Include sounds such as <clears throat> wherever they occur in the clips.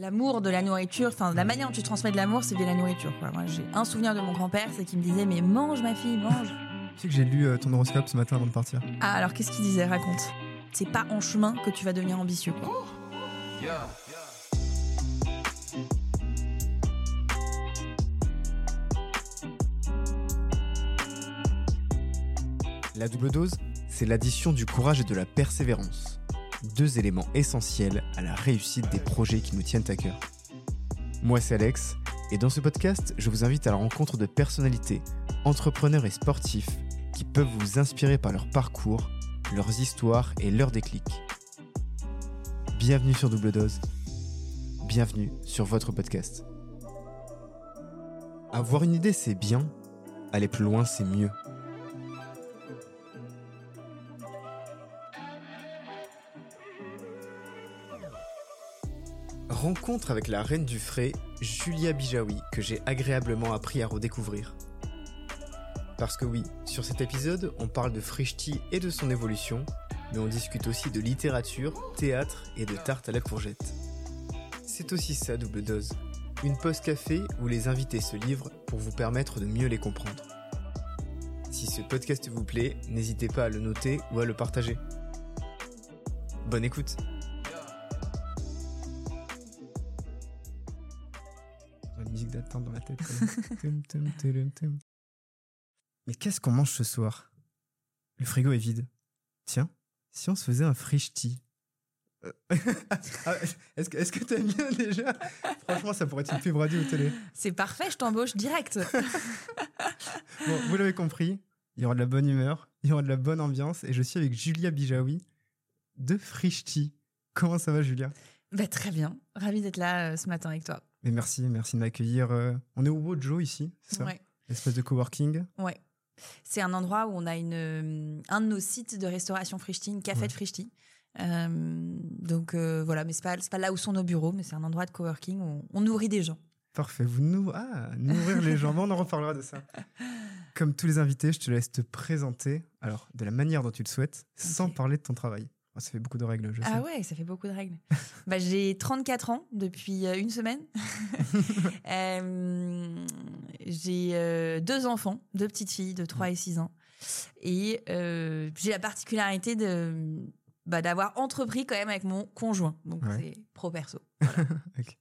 l'amour de la nourriture, enfin la manière dont tu transmets de l'amour, c'est via la nourriture. quoi. Moi, j'ai un souvenir de mon grand-père, c'est qu'il me disait mais mange ma fille, mange. Tu sais que j'ai lu euh, ton horoscope ce matin avant de partir. Ah alors qu'est-ce qu'il disait? Raconte. C'est pas en chemin que tu vas devenir ambitieux quoi. La double dose, c'est l'addition du courage et de la persévérance. Deux éléments essentiels à la réussite des projets qui nous tiennent à cœur. Moi, c'est Alex, et dans ce podcast, je vous invite à la rencontre de personnalités, entrepreneurs et sportifs qui peuvent vous inspirer par leur parcours, leurs histoires et leurs déclics. Bienvenue sur Double Dose. Bienvenue sur votre podcast. Avoir une idée, c'est bien. Aller plus loin, c'est mieux. Rencontre avec la reine du frais, Julia Bijawi, que j'ai agréablement appris à redécouvrir. Parce que oui, sur cet épisode, on parle de Frishti et de son évolution, mais on discute aussi de littérature, théâtre et de tarte à la courgette. C'est aussi ça, double dose. Une pause café où les invités se livrent pour vous permettre de mieux les comprendre. Si ce podcast vous plaît, n'hésitez pas à le noter ou à le partager. Bonne écoute Dans la tête. <laughs> Mais qu'est-ce qu'on mange ce soir? Le frigo est vide. Tiens, si on se faisait un frishti Euh, <laughs> ah, Est-ce que est-ce que t'aimes bien déjà? Franchement, ça pourrait être une pub radio ou télé. C'est parfait, je t'embauche direct. <laughs> Bon, vous l'avez compris, il y aura de la bonne humeur, il y aura de la bonne ambiance, et je suis avec Julia Bijawi de Frishti. Comment ça va, Julia? Bah, très bien, ravi d'être là euh, ce matin avec toi. Mais merci, merci de m'accueillir. euh, On est au Wojo ici, c'est ça? Ouais. Espèce de coworking? Ouais. C'est un endroit où on a une, euh, un de nos sites de restauration Frishti, une café Ouais. de Frishti. Euh, donc euh, voilà, mais c'est pas, pas là où sont nos bureaux, mais c'est un endroit de coworking où on, on nourrit des gens. Parfait. Vous nou ah, nourrir les gens. Bon, on en reparlera de ça. <laughs> Comme tous les invités, je te laisse te présenter, alors de la manière dont tu le souhaites, sans parler de ton travail. Oh, ça fait beaucoup de règles, je sais. Ah ouais, ça fait beaucoup de règles. <laughs> bah, j'ai 34 ans depuis euh, une semaine. <laughs> Euh, j'ai euh, deux enfants, deux petites filles de 3 et 6 ans. Et euh, j'ai la particularité de bah, d'avoir entrepris quand même avec mon conjoint. Donc Ouais. c'est pro-perso. <laughs> Ok.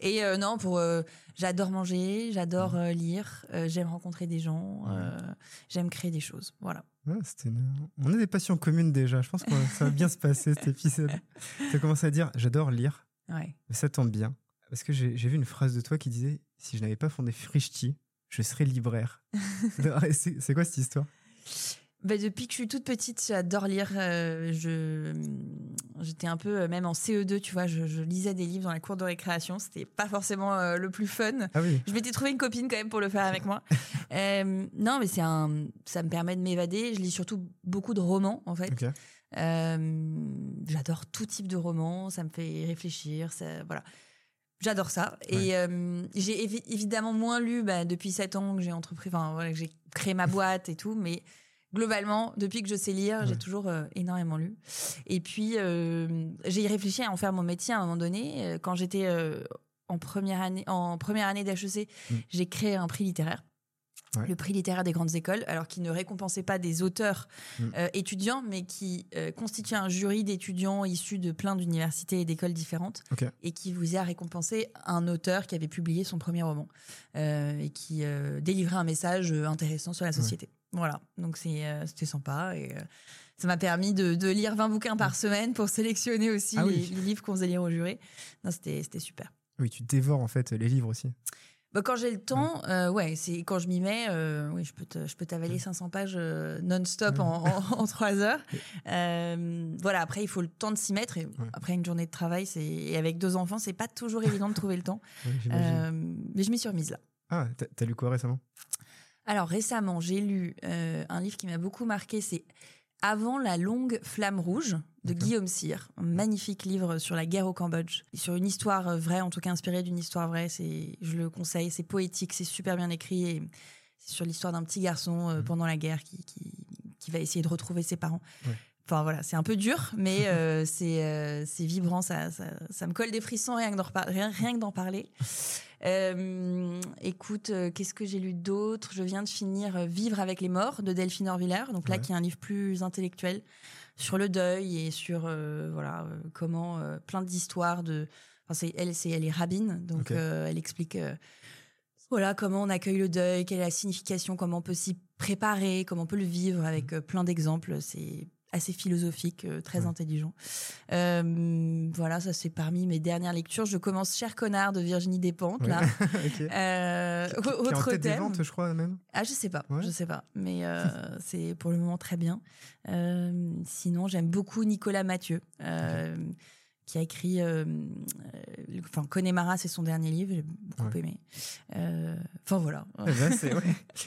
Et euh, non, pour euh, j'adore manger, j'adore euh, lire, j'aime rencontrer des gens, j'aime créer des choses. Voilà. Ouais, c'était une- On a des passions communes déjà. Je pense que ça va bien se passer cet épisode. <laughs> Tu as commencé à dire j'adore lire, Ouais. mais ça tombe bien. Parce que j'ai vu une phrase de toi qui disait si je n'avais pas fondé Frishti, je serais libraire. <laughs> <laughs> c'est quoi cette histoire? Bah, depuis que je suis toute petite, j'adore lire. euh, je j'étais un peu euh, même en CE2, tu vois, je, je lisais des livres dans la cour de récréation. C'était pas forcément euh, le plus fun. Ah oui. Je m'étais trouvé une copine quand même pour le faire avec moi. <laughs> Euh, non, mais c'est un, ça me permet de m'évader. Je lis surtout beaucoup de romans en fait. J'adore tout type de romans, ça me fait réfléchir, ça, voilà. J'adore ça. Et euh, j'ai évi- évidemment moins lu bah, depuis 7 ans que j'ai entrepris, enfin voilà, que j'ai créé ma boîte et tout, mais globalement, depuis que je sais lire, j'ai toujours euh, énormément lu. Et puis, euh, j'ai réfléchi à en faire mon métier à un moment donné. Euh, Quand j'étais euh, en première année, en première année d'HEC, Mm. j'ai créé un prix littéraire. Ouais. Le prix littéraire des grandes écoles, alors qui ne récompensait pas des auteurs Mm. étudiants, mais qui constituait un jury d'étudiants issus de plein d'universités et d'écoles différentes, et qui vous a récompensé un auteur qui avait publié son premier roman et qui délivrait un message intéressant sur la société. Voilà, donc c'est euh, c'était sympa et euh, ça m'a permis de, de lire 20 bouquins par semaine pour sélectionner aussi Ah les, oui. les livres qu'on faisait lire au jury. Non, c'était c'était super. Oui, tu dévores en fait les livres aussi. Bah, quand j'ai le temps, euh, ouais, c'est quand je m'y mets, oui, je peux te- je peux t'avaler 500 pages non-stop en, en, en 3 heures. <laughs> Voilà, après il faut le temps de s'y mettre. Et Après une journée de travail, c'est et avec deux enfants, c'est pas toujours évident de trouver le temps. <laughs> Ouais, mais je m'y suis remise là. Ah, t'as- t'as lu quoi récemment? Alors récemment, j'ai lu euh, un livre qui m'a beaucoup marqué, c'est Avant la longue flamme rouge de. Guillaume Cyr, un magnifique livre sur la guerre au Cambodge, sur une histoire euh, vraie, en tout cas inspirée d'une histoire vraie. C'est, je le conseille, c'est poétique, c'est super bien écrit et c'est sur l'histoire d'un petit garçon euh, Mhm. pendant la guerre qui, qui qui va essayer de retrouver ses parents. Ouais. Enfin voilà, c'est un peu dur, mais euh, <laughs> c'est euh, c'est vibrant, ça, ça, ça me colle des frissons rien que d'en rien, rien que d'en parler. Euh, écoute, qu'est-ce que j'ai lu d'autre? Je viens de finir Vivre avec les morts de Delphine Orviller, donc là Ouais. qui est un livre plus intellectuel sur le deuil et sur voilà comment plein d'histoires de. Enfin, c'est elle, c'est elle est rabbine, donc elle explique. voilà comment on accueille le deuil, quelle est la signification, comment on peut s'y préparer, comment on peut le vivre avec euh, plein d'exemples. C'est assez philosophique, euh, très Ouais. intelligent. Euh, voilà, ça c'est parmi mes dernières lectures. Je commence Cher connard de Virginie Despentes Ouais. <laughs> là. Euh, Qui en autre des thème. ventes, je crois même? Ah, je sais pas, Ouais. je sais pas, mais euh, <laughs> c'est pour le moment très bien. Sinon, j'aime beaucoup Nicolas Mathieu, qui a écrit, euh, euh, enfin, Connemara, c'est son dernier livre, j'ai beaucoup Ouais. aimé. Euh, Enfin voilà. Eh ben, ouais.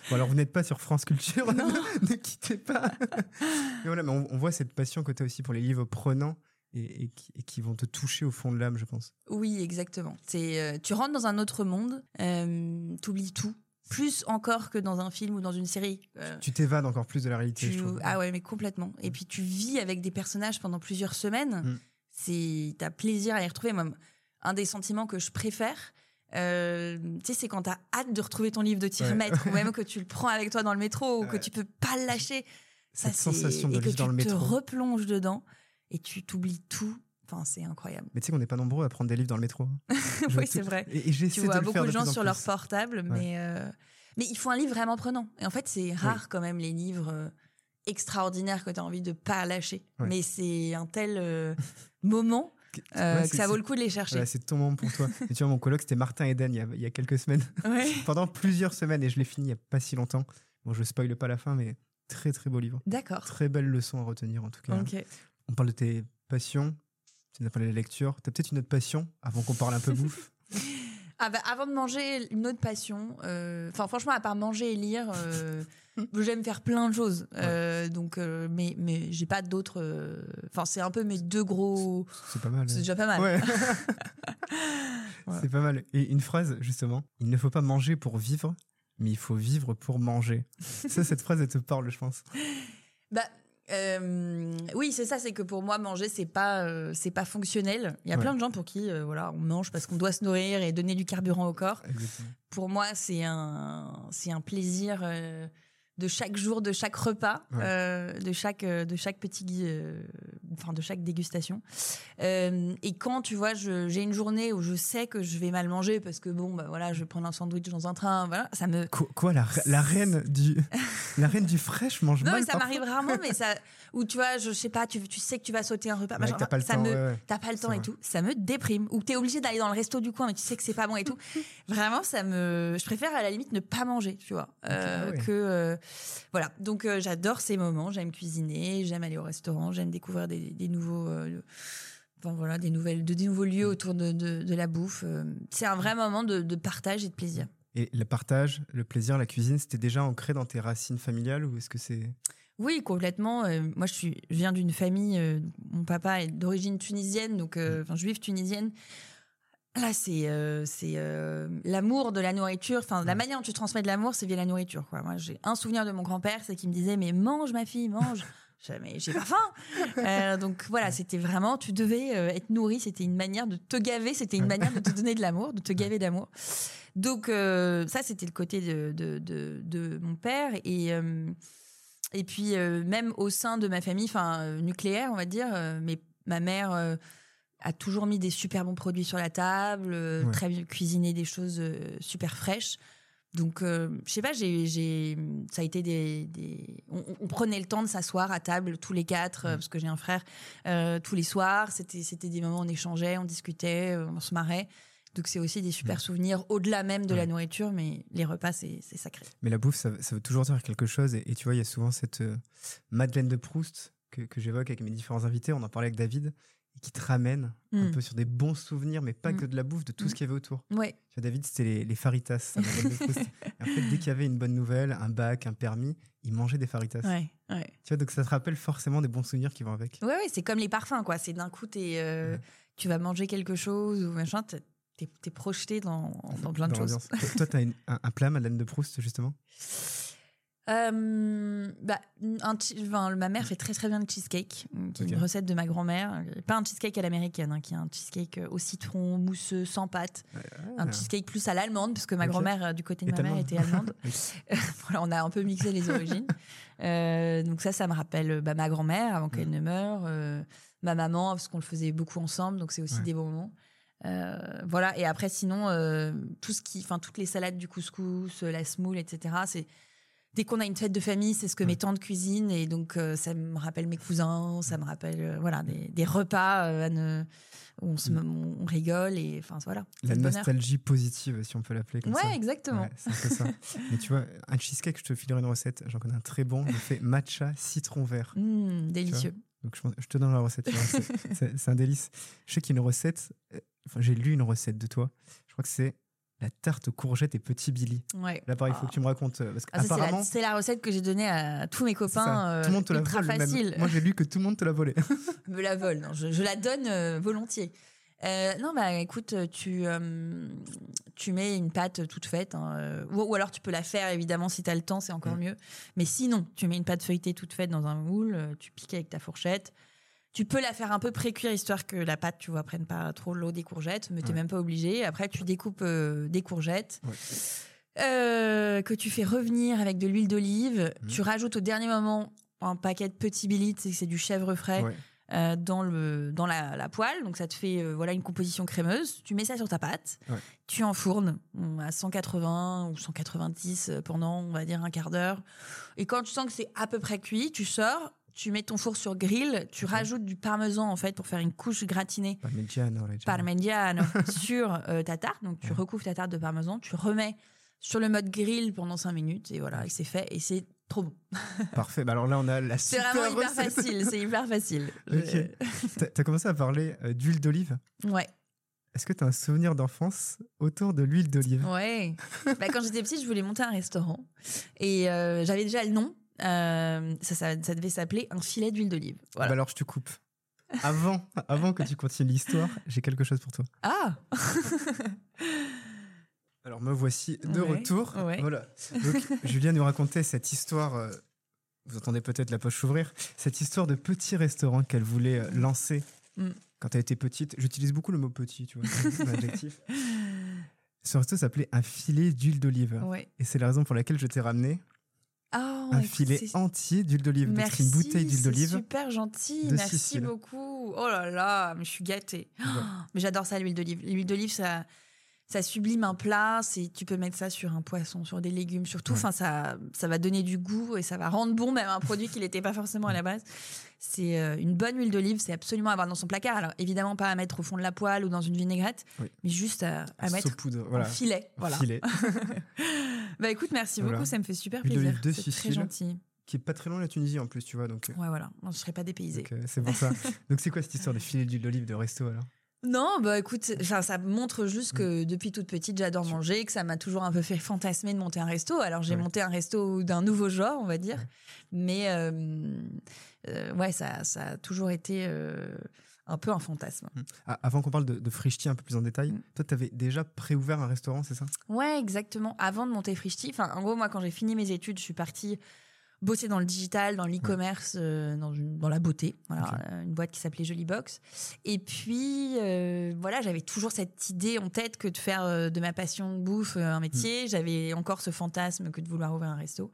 Bon, alors vous n'êtes pas sur France Culture, Non. <laughs> ne, quittez pas. mais voilà, mais on, on voit cette passion que tu as aussi pour les livres prenants et, et qui, et qui vont te toucher au fond de l'âme, je pense. Oui, exactement. C'est, euh, tu rentres dans un autre monde, euh, t'oublies tout, plus encore que dans un film ou dans une série. Euh, Tu t'évades encore plus de la réalité, tu- je trouve. Ah ouais, mais complètement. Et puis tu vis avec des personnages pendant plusieurs semaines. Mm. C'est t'as plaisir à les retrouver. Moi, un des sentiments que je préfère, euh, tu sais, c'est quand t'as hâte de retrouver ton livre, de t'y Ouais. remettre, ou même <laughs> que tu le prends avec toi dans le métro, ou que tu peux pas le lâcher. Cette sensation de et que dans le tu te métro. replonges dedans et tu t'oublies tout. Enfin, c'est incroyable. Mais tu sais qu'on n'est pas nombreux à prendre des livres dans le métro. hein. <laughs> Oui, tout- c'est vrai. Et, et j'essaie Tu de vois le beaucoup faire de gens plus sur leur portable, mais, euh, mais il faut un livre vraiment prenant. Et en fait, c'est rare quand même les livres extraordinaires que tu as envie de pas lâcher. Ouais. Mais c'est un tel euh, <laughs> moment <laughs> euh, Ouais, que ça vaut le coup de les chercher. C'est ton moment pour toi. et tu vois, mon coloc, c'était Martin Eden il y a, il y a quelques semaines. <laughs> Pendant plusieurs semaines, et je l'ai fini il n'y a pas si longtemps. Bon, je spoile pas la fin, mais très très beau livre. D'accord. Très belle leçon à retenir en tout cas. On parle de tes passions, tu nous as parlé de la lecture. Tu as peut-être une autre passion avant qu'on parle un peu bouffe Ah bah, avant de manger, une autre passion. euh, Enfin, franchement, à part manger et lire, j'aime faire plein de choses. Euh, donc, euh, mais mais j'ai pas d'autres. euh, Enfin, c'est un peu mes deux gros. C'est pas mal. C'est déjà pas mal. Ouais. <laughs> Voilà. C'est pas mal. Et une phrase, justement, il ne faut pas manger pour vivre, mais il faut vivre pour manger. <laughs> Ça, cette phrase, elle te parle, je pense. Bah euh, oui, c'est ça, c'est que pour moi manger c'est pas euh, c'est pas fonctionnel. Il y a Ouais. plein de gens pour qui euh, voilà on mange parce qu'on doit se nourrir et donner du carburant au corps. Exactement. Pour moi c'est un c'est un plaisir de chaque jour, de chaque repas, Ouais. euh, de chaque euh, de chaque petit euh, enfin de chaque dégustation. Euh, et quand tu vois j'ai une journée où je sais que je vais mal manger parce que bon bah voilà je vais prendre un sandwich dans un train voilà ça me Quoi, quoi, la, la reine <laughs> du la reine du fraîche mange Non, mal mais ça m'arrive rarement, mais ça. Ou tu vois, je, je sais pas, tu, tu sais que tu vas sauter un repas, Ouais, machin, t'as pas le ça temps. me, ouais, ouais. T'as pas le temps et vrai. tout. Ça me déprime. Ou t'es obligé d'aller dans le resto du coin, mais tu sais que c'est pas bon et tout. <laughs> Vraiment, ça me. Je préfère à la limite ne pas manger, tu vois. ah. Que. Voilà. Donc, euh, j'adore ces moments. J'aime cuisiner, j'aime aller au restaurant, j'aime découvrir des, des nouveaux. euh, Enfin voilà, des, nouvelles, de, des nouveaux lieux autour de, de, de la bouffe. Euh, C'est un vrai moment de, de partage et de plaisir. Et le partage, le plaisir, la cuisine, c'était déjà ancré dans tes racines familiales ou est-ce que c'est Oui, complètement. Euh, moi, je, suis, je viens d'une famille, euh, mon papa est d'origine tunisienne, donc euh, enfin juive tunisienne. Là, c'est euh, c'est euh, l'amour de la nourriture. Enfin, la manière dont tu transmets de l'amour, c'est via la nourriture. Quoi. Moi, j'ai un souvenir de mon grand-père, c'est qu'il me disait mais mange ma fille, mange. <laughs> Je disais, mais j'ai pas faim. Euh, donc voilà, c'était vraiment, tu devais être nourri. C'était une manière de te gaver. C'était une manière de te donner de l'amour, de te gaver d'amour. Donc ça, c'était le côté de, de, de, de mon père et et puis même au sein de ma famille, enfin nucléaire, on va dire, mais ma mère a toujours mis des super bons produits sur la table, euh, Ouais. très bien cuisiné des choses euh, super fraîches. Donc, euh, je sais pas, j'ai, ça a été des, des- on, on prenait le temps de s'asseoir à table tous les quatre, euh, parce que j'ai un frère, euh, tous les soirs. C'était, c'était des moments où on échangeait, on discutait, on se marrait. Donc, c'est aussi des super souvenirs au-delà même de la nourriture, mais les repas, c'est, c'est sacré. Mais la bouffe, ça, ça veut toujours dire quelque chose. Et, et tu vois, il y a souvent cette euh, Madeleine de Proust que, que j'évoque avec mes différents invités. On en parlait avec David. Et qui te ramène un Mm. peu sur des bons souvenirs, mais pas Mm. que de la bouffe, de tout Mm. ce qu'il y avait autour. Ouais, Tu vois, David, c'était les, les faritas. <laughs> Et en fait, dès qu'il y avait une bonne nouvelle, un bac, un permis, il mangeait des faritas. ouais, ouais. Tu vois, donc ça te rappelle forcément des bons souvenirs qui vont avec. Ouais, ouais, c'est comme les parfums, quoi. C'est d'un coup, t'es, euh, tu vas manger quelque chose ou machin, t'es, t'es projeté dans, dans plein de choses. Toi, t'as un, un plat, Madeleine de Proust, justement? Euh, bah, un enfin, ma mère fait très très bien le cheesecake, euh, qui est Ok. une recette de ma grand-mère. Pas un cheesecake à l'américaine, hein, qui est un cheesecake euh, au citron, mousseux, sans pâte. Un cheesecake plus à l'allemande, parce que ma grand-mère, euh, du côté de ma mère, était allemande. <laughs> <laughs> Voilà, on a un peu mixé les origines. Euh, donc ça, ça me rappelle euh, bah, ma grand-mère avant qu'elle ne meure, euh, ma maman, parce qu'on le faisait beaucoup ensemble, donc c'est aussi Ouais. des bons moments. Euh, voilà, et après, sinon, euh, tout ce qui, enfin, toutes les salades du couscous, euh, la semoule, etc., c'est. Dès qu'on a une fête de famille, c'est ce que mes tantes cuisinent et donc euh, ça me rappelle mes cousins, ça me rappelle euh, voilà des, des repas euh, à ne- où on, se, on rigole et enfin voilà. La nostalgie positive, si on peut l'appeler comme Ouais, ça. exactement. Ouais, c'est un peu ça. <laughs> Mais tu vois, un cheesecake, je te filerai une recette. J'en connais un très bon. Je fais matcha citron vert. Mmh, délicieux. Donc je, pense- je te donne la recette. c'est- un délice. Je sais qu'il y a une recette. Enfin, j'ai lu une recette de toi. Je crois que c'est la tarte aux courgettes et petit Billy. Ouais. Là, pareil, il faut que tu me racontes. euh, Parce Ah, ça, c'est la- la, recette que j'ai donnée à tous mes copains. euh, tout le monde te la ultra vole. même. facile. Moi, j'ai lu que tout le monde te l'a volé. <laughs> me la vole. Non, je, je la donne euh, volontiers. Euh, non, bah écoute, tu, euh, tu mets une pâte toute faite, hein, euh, ou, ou alors tu peux la faire évidemment si tu as le temps, c'est encore Mm. mieux. Mais sinon, tu mets une pâte feuilletée toute faite dans un moule, euh, tu piques avec ta fourchette. Tu peux la faire un peu pré-cuire histoire que la pâte, tu vois, prenne pas trop l'eau des courgettes, mais t'es Ouais. même pas obligé. Après, tu découpes euh, des courgettes. Ouais. euh, que tu fais revenir avec de l'huile d'olive. Mhm. Tu rajoutes au dernier moment un paquet de petits billes, c'est du chèvre frais Ouais. euh, dans, le, dans la, la poêle. Donc ça te fait euh, voilà une composition crémeuse. Tu mets ça sur ta pâte. Ouais. Tu enfournes à 180 ou 190 euh, pendant, on va dire, un quart d'heure. Et quand tu sens que c'est à peu près cuit, tu sors. Tu mets ton four sur grill, tu rajoutes du parmesan en fait pour faire une couche gratinée Parmigiano parmigiano <laughs> sur euh, ta tarte. Donc tu Ouais. recouvres ta tarte de parmesan, tu remets sur le mode grill pendant 5 minutes et voilà, et c'est fait et c'est trop bon. <laughs> Parfait. Bah alors là, on a la C'est vraiment hyper recette. facile, c'est hyper facile. <laughs> Ok. T'as t'as commencé à parler euh, d'huile d'olive. Je- Ouais. Est-ce que tu as un souvenir d'enfance autour de l'huile d'olive? Ouais. bah, quand j'étais petite, je voulais monter un restaurant. Et euh, j'avais déjà le nom. Euh, ça, ça, ça devait s'appeler un filet d'huile d'olive. Voilà. Bah alors, je te coupe. Avant, avant que tu continues l'histoire, j'ai quelque chose pour toi. ah <laughs> Alors me voici de Ouais, retour. ouais. Voilà. Donc Julien nous racontait cette histoire. euh, vous entendez peut-être la poche s'ouvrir. Cette histoire de petit restaurant qu'elle voulait euh, lancer Mm. quand elle était petite. J'utilise beaucoup le mot petit, tu vois, c'est un adjectif. <laughs> Ce resto s'appelait un filet d'huile d'olive. Ouais. Et c'est la raison pour laquelle je t'ai ramené Ah, un filet entier d'huile d'olive. Une bouteille d'huile d'olive. super gentil. Merci Sicile. beaucoup. Oh là là, mais je suis gâtée. Ouais. <gasps> Mais j'adore ça, l'huile d'olive. L'huile d'olive, ça, ça sublime un plat. C'est, tu peux mettre ça sur un poisson, sur des légumes, surtout. Ouais. Enfin, ça, ça va donner du goût et ça va rendre bon même un produit qui n'était pas forcément à la base. C'est euh, une bonne huile d'olive, c'est absolument à avoir dans son placard. Alors évidemment pas à mettre au fond de la poêle ou dans une vinaigrette, Oui. mais juste à, à mettre Saupoudre, en voilà. filet. Un Voilà. filet. Bah écoute, merci Voilà. beaucoup, ça me fait super Huile plaisir. C'est très gentil. qui est pas très loin de la Tunisie en plus, tu vois. Donc, euh, Ouais, voilà. Je serais pas dépaysée. donc, euh, c'est pour ça. <laughs> donc c'est quoi cette histoire de filet d'huile d'olive de resto alors? Non, bah écoute, enfin, ça montre juste que depuis toute petite, j'adore manger, que ça m'a toujours un peu fait fantasmer de monter un resto. Alors j'ai Ouais. monté un resto d'un nouveau genre, on va dire, Ouais. mais euh, euh, ouais, ça, ça a toujours été euh, un peu un fantasme. Ah, Avant qu'on parle de, de Frischti un peu plus en détail, Mm. toi, tu avais déjà préouvert un restaurant, c'est ça? Ouais, exactement. Avant de monter Frischti, enfin, en gros, moi, quand j'ai fini mes études, je suis partie bosser dans le digital, dans l'e-commerce, euh, dans, la beauté. Voilà, euh, une boîte qui s'appelait Jolie Box. Et puis, euh, voilà, j'avais toujours cette idée en tête que de faire euh, de ma passion de bouffe un métier. J'avais encore ce fantasme que de vouloir ouvrir un resto.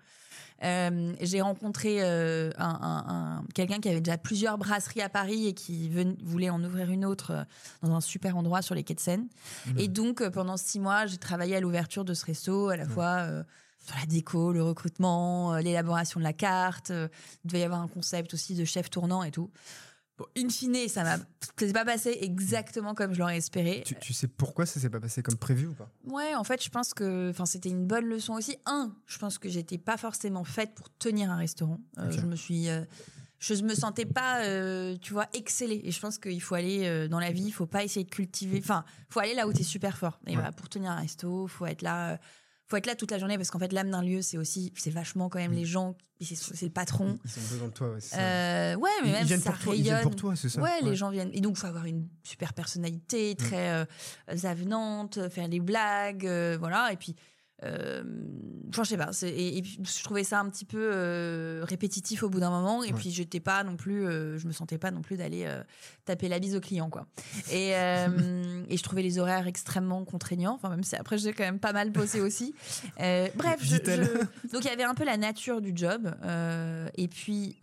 J'ai rencontré un, un- un- quelqu'un qui avait déjà plusieurs brasseries à Paris et qui ven- voulait en ouvrir une autre dans un super endroit sur les quais de Seine. Et donc, pendant six mois, j'ai travaillé à l'ouverture de ce resto, à la fois sur la déco, le recrutement, euh, l'élaboration de la carte. euh, il devait y avoir un concept aussi de chef tournant et tout. Bon, in fine, ça m'a, s'est pas passé exactement comme je l'aurais espéré. tu, tu sais pourquoi ça s'est pas passé comme prévu ou pas? Ouais, en fait, je pense que, enfin, c'était une bonne leçon aussi. Un, je pense que j'étais pas forcément faite pour tenir un restaurant. Euh. Je me suis, euh, je me sentais pas, euh, tu vois, exceller. Et je pense qu'il faut aller dans la vie, il faut pas essayer de cultiver. Enfin, faut aller là où tu es super fort. Et Ouais. bah, pour tenir un resto, faut être là. Faut être là toute la journée parce qu'en fait l'âme d'un lieu c'est aussi c'est vachement quand même Mm. les gens c'est le patron Ils ont besoin de toi, ouais, c'est ça. Euh, ouais mais ils, même ils ça pour toi, ils rayonne pour toi, c'est ça Ouais, les gens viennent. Et donc, il faut avoir une super personnalité, très euh, avenante, faire des blagues, euh, voilà. Et puis, euh, enfin, je sais pas. Et, et, puis, je trouvais ça un petit peu euh, répétitif au bout d'un moment. Et puis, j'étais pas non plus, euh, je me sentais pas non plus d'aller euh, taper la bise au client, quoi. Et, <laughs> et je trouvais les horaires extrêmement contraignants. Enfin, même si après, j'ai quand même pas mal bossé aussi. bref, je, je... donc il y avait un peu la nature du job. et puis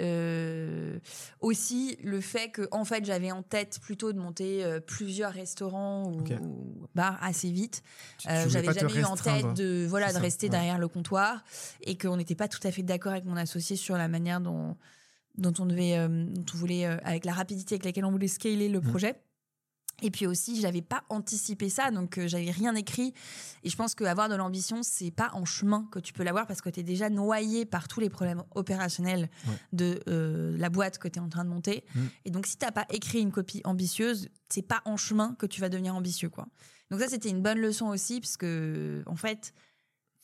aussi le fait que, en fait, j'avais en tête plutôt de monter plusieurs restaurants ou, okay. ou bars assez vite. j'avais jamais eu en tête de voilà, de rester ouais. derrière le comptoir et qu'on n'était pas tout à fait d'accord avec mon associé sur la manière dont, dont on devait, euh, dont on voulait, euh, avec la rapidité avec laquelle on voulait scaler le mmh. projet. Et puis aussi, je n'avais pas anticipé ça, donc euh, j'avais rien écrit. Et je pense qu'avoir de l'ambition, c'est pas en chemin que tu peux l'avoir parce que tu es déjà noyé par tous les problèmes opérationnels ouais. de euh, la boîte que tu es en train de monter. Mmh. Et donc, si tu n'as pas écrit une copie ambitieuse, c'est pas en chemin que tu vas devenir ambitieux, quoi. Donc ça, c'était une bonne leçon aussi, parce que en fait,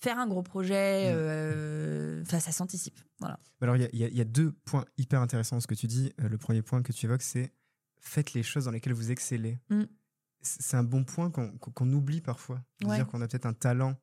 faire un gros projet, mmh. euh, ça s'anticipe. Voilà. Alors, il y, y, a deux points hyper intéressants dans ce que tu dis. Euh, le premier point que tu évoques, c'est faites les choses dans lesquelles vous excellez. Mmh. C'est un bon point qu'on qu oublie parfois. Ouais. Dire qu'on a peut-être un talent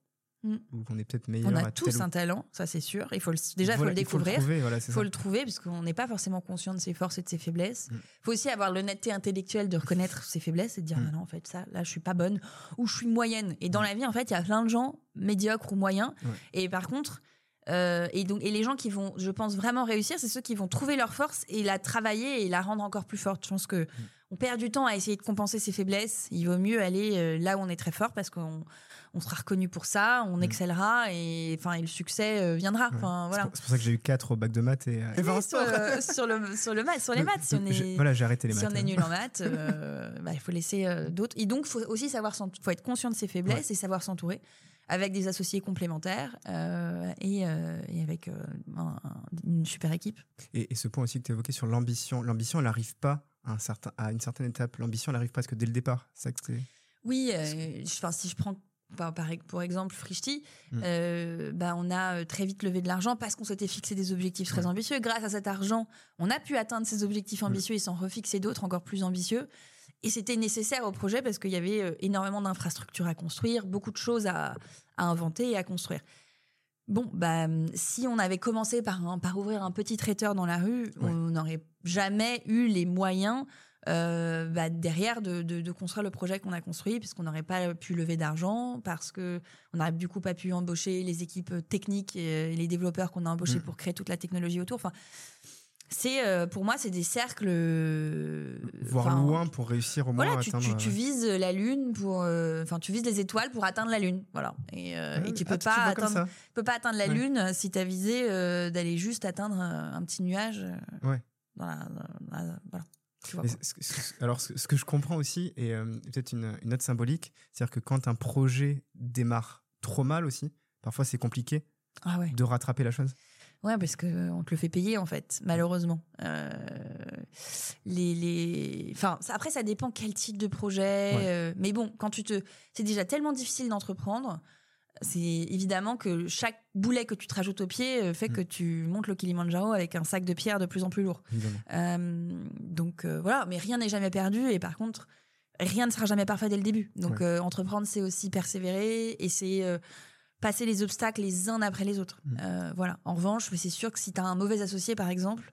Mmh. ou qu'on est peut-être meilleur. On a tous un talent, ça c'est sûr. Il faut le, déjà, il faut le découvrir. Il faut le trouver, voilà, faut ça. le trouver parce qu'on n'est pas forcément conscient de ses forces et de ses faiblesses. Il mmh. faut aussi avoir l'honnêteté intellectuelle de reconnaître ses faiblesses et de dire mmh. ah non, en fait, ça, là, je suis pas bonne ou je suis moyenne. Et dans la vie, en fait, il y a plein de gens médiocres ou moyens. Ouais. Et par contre, euh, et donc, et les gens qui vont, je pense, vraiment réussir, c'est ceux qui vont trouver leur force et la travailler et la rendre encore plus forte. Je pense que on perd du temps à essayer de compenser ses faiblesses. Il vaut mieux aller euh, là où on est très fort parce qu'on on sera reconnu pour ça, on mmh. excellera et enfin le succès euh, viendra. Ouais. Voilà. C'est pour ça que j'ai eu 4 au bac de maths et, et sur, euh, sur, le sur le maths, sur les maths. Si on est voilà, j'ai arrêté les maths. Si on est nul en maths, <laughs> euh, bah, il faut laisser d'autres. Et donc faut aussi savoir faut être conscient de ses faiblesses ouais. et savoir s'entourer avec des associés complémentaires euh, et, euh, et, avec euh, un, une super équipe. Et, et, ce point aussi que tu évoquais sur l'ambition, l'ambition, elle n'arrive pas à, un certain, à une certaine étape. L'ambition, elle arrive presque dès le départ. Ça que oui, enfin si je prends par, par, pour exemple Frishti, mmh. euh, bah, on a très vite levé de l'argent parce qu'on s'était fixé des objectifs très ambitieux. Grâce à cet argent, on a pu atteindre ces objectifs ambitieux mmh. et s'en refixer d'autres encore plus ambitieux. Et c'était nécessaire au projet parce qu'il y avait énormément d'infrastructures à construire, beaucoup de choses à, à, inventer et à construire. Bon, bah, si on avait commencé par, ouvrir un petit traiteur dans la rue, ouais. on n'aurait jamais eu les moyens euh, bah, derrière de, de, de, construire le projet qu'on a construit, puisqu'on n'aurait pas pu lever d'argent, parce que on n'aurait du coup pas pu embaucher les équipes techniques et les développeurs qu'on a embauchés mmh. pour créer toute la technologie autour. Enfin, c'est euh, pour moi c'est des cercles euh, voir loin pour réussir au moins voilà, à tu, atteindre tu, tu, vises la lune pour enfin euh, tu vises les étoiles pour atteindre la lune voilà et, ouais, et tu ah, peux pas atteindre tu peux pas atteindre la ouais. lune si tu as visé d'aller juste atteindre un petit nuage ouais. dans la, dans la, voilà alors, ce, que je comprends aussi, et euh, peut-être une, une, note symbolique, c'est-à-dire que quand un projet démarre trop mal aussi, parfois c'est compliqué ah ouais. de rattraper la chose. Ouais, parce que on te le fait payer en fait, malheureusement. Euh, les, les, enfin, ça, après ça dépend quel type de projet. Ouais. Euh, mais bon, quand tu te, c'est déjà tellement difficile d'entreprendre. C'est évidemment que chaque boulet que tu te rajoutes au pied euh, fait mmh. que tu montes le Kilimanjaro avec un sac de pierre de plus en plus lourd. Euh, donc euh, voilà, mais rien n'est jamais perdu et par contre, rien ne sera jamais parfait dès le début. Donc ouais. entreprendre, c'est aussi persévérer et c'est passer les obstacles les uns après les autres. Mmh. Euh, voilà. En revanche, c'est sûr que si tu as un mauvais associé, par exemple,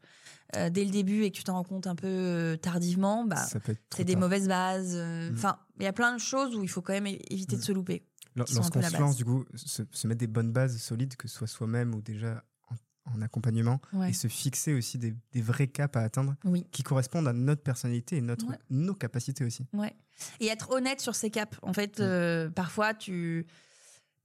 dès le début et que tu t'en rends compte un peu tardivement, bah, c'est des mauvaises bases. Enfin, mmh. il y a plein de choses où il faut quand même éviter de se louper. Lorsqu'on se lance, du coup, se, se, mettre des bonnes bases solides, que ce soit soi-même ou déjà en, en accompagnement, ouais. et se fixer aussi des, des, vrais caps à atteindre oui. qui correspondent à notre personnalité et notre, ouais. nos capacités aussi. Ouais. Et être honnête sur ces caps. En fait, euh, parfois, tu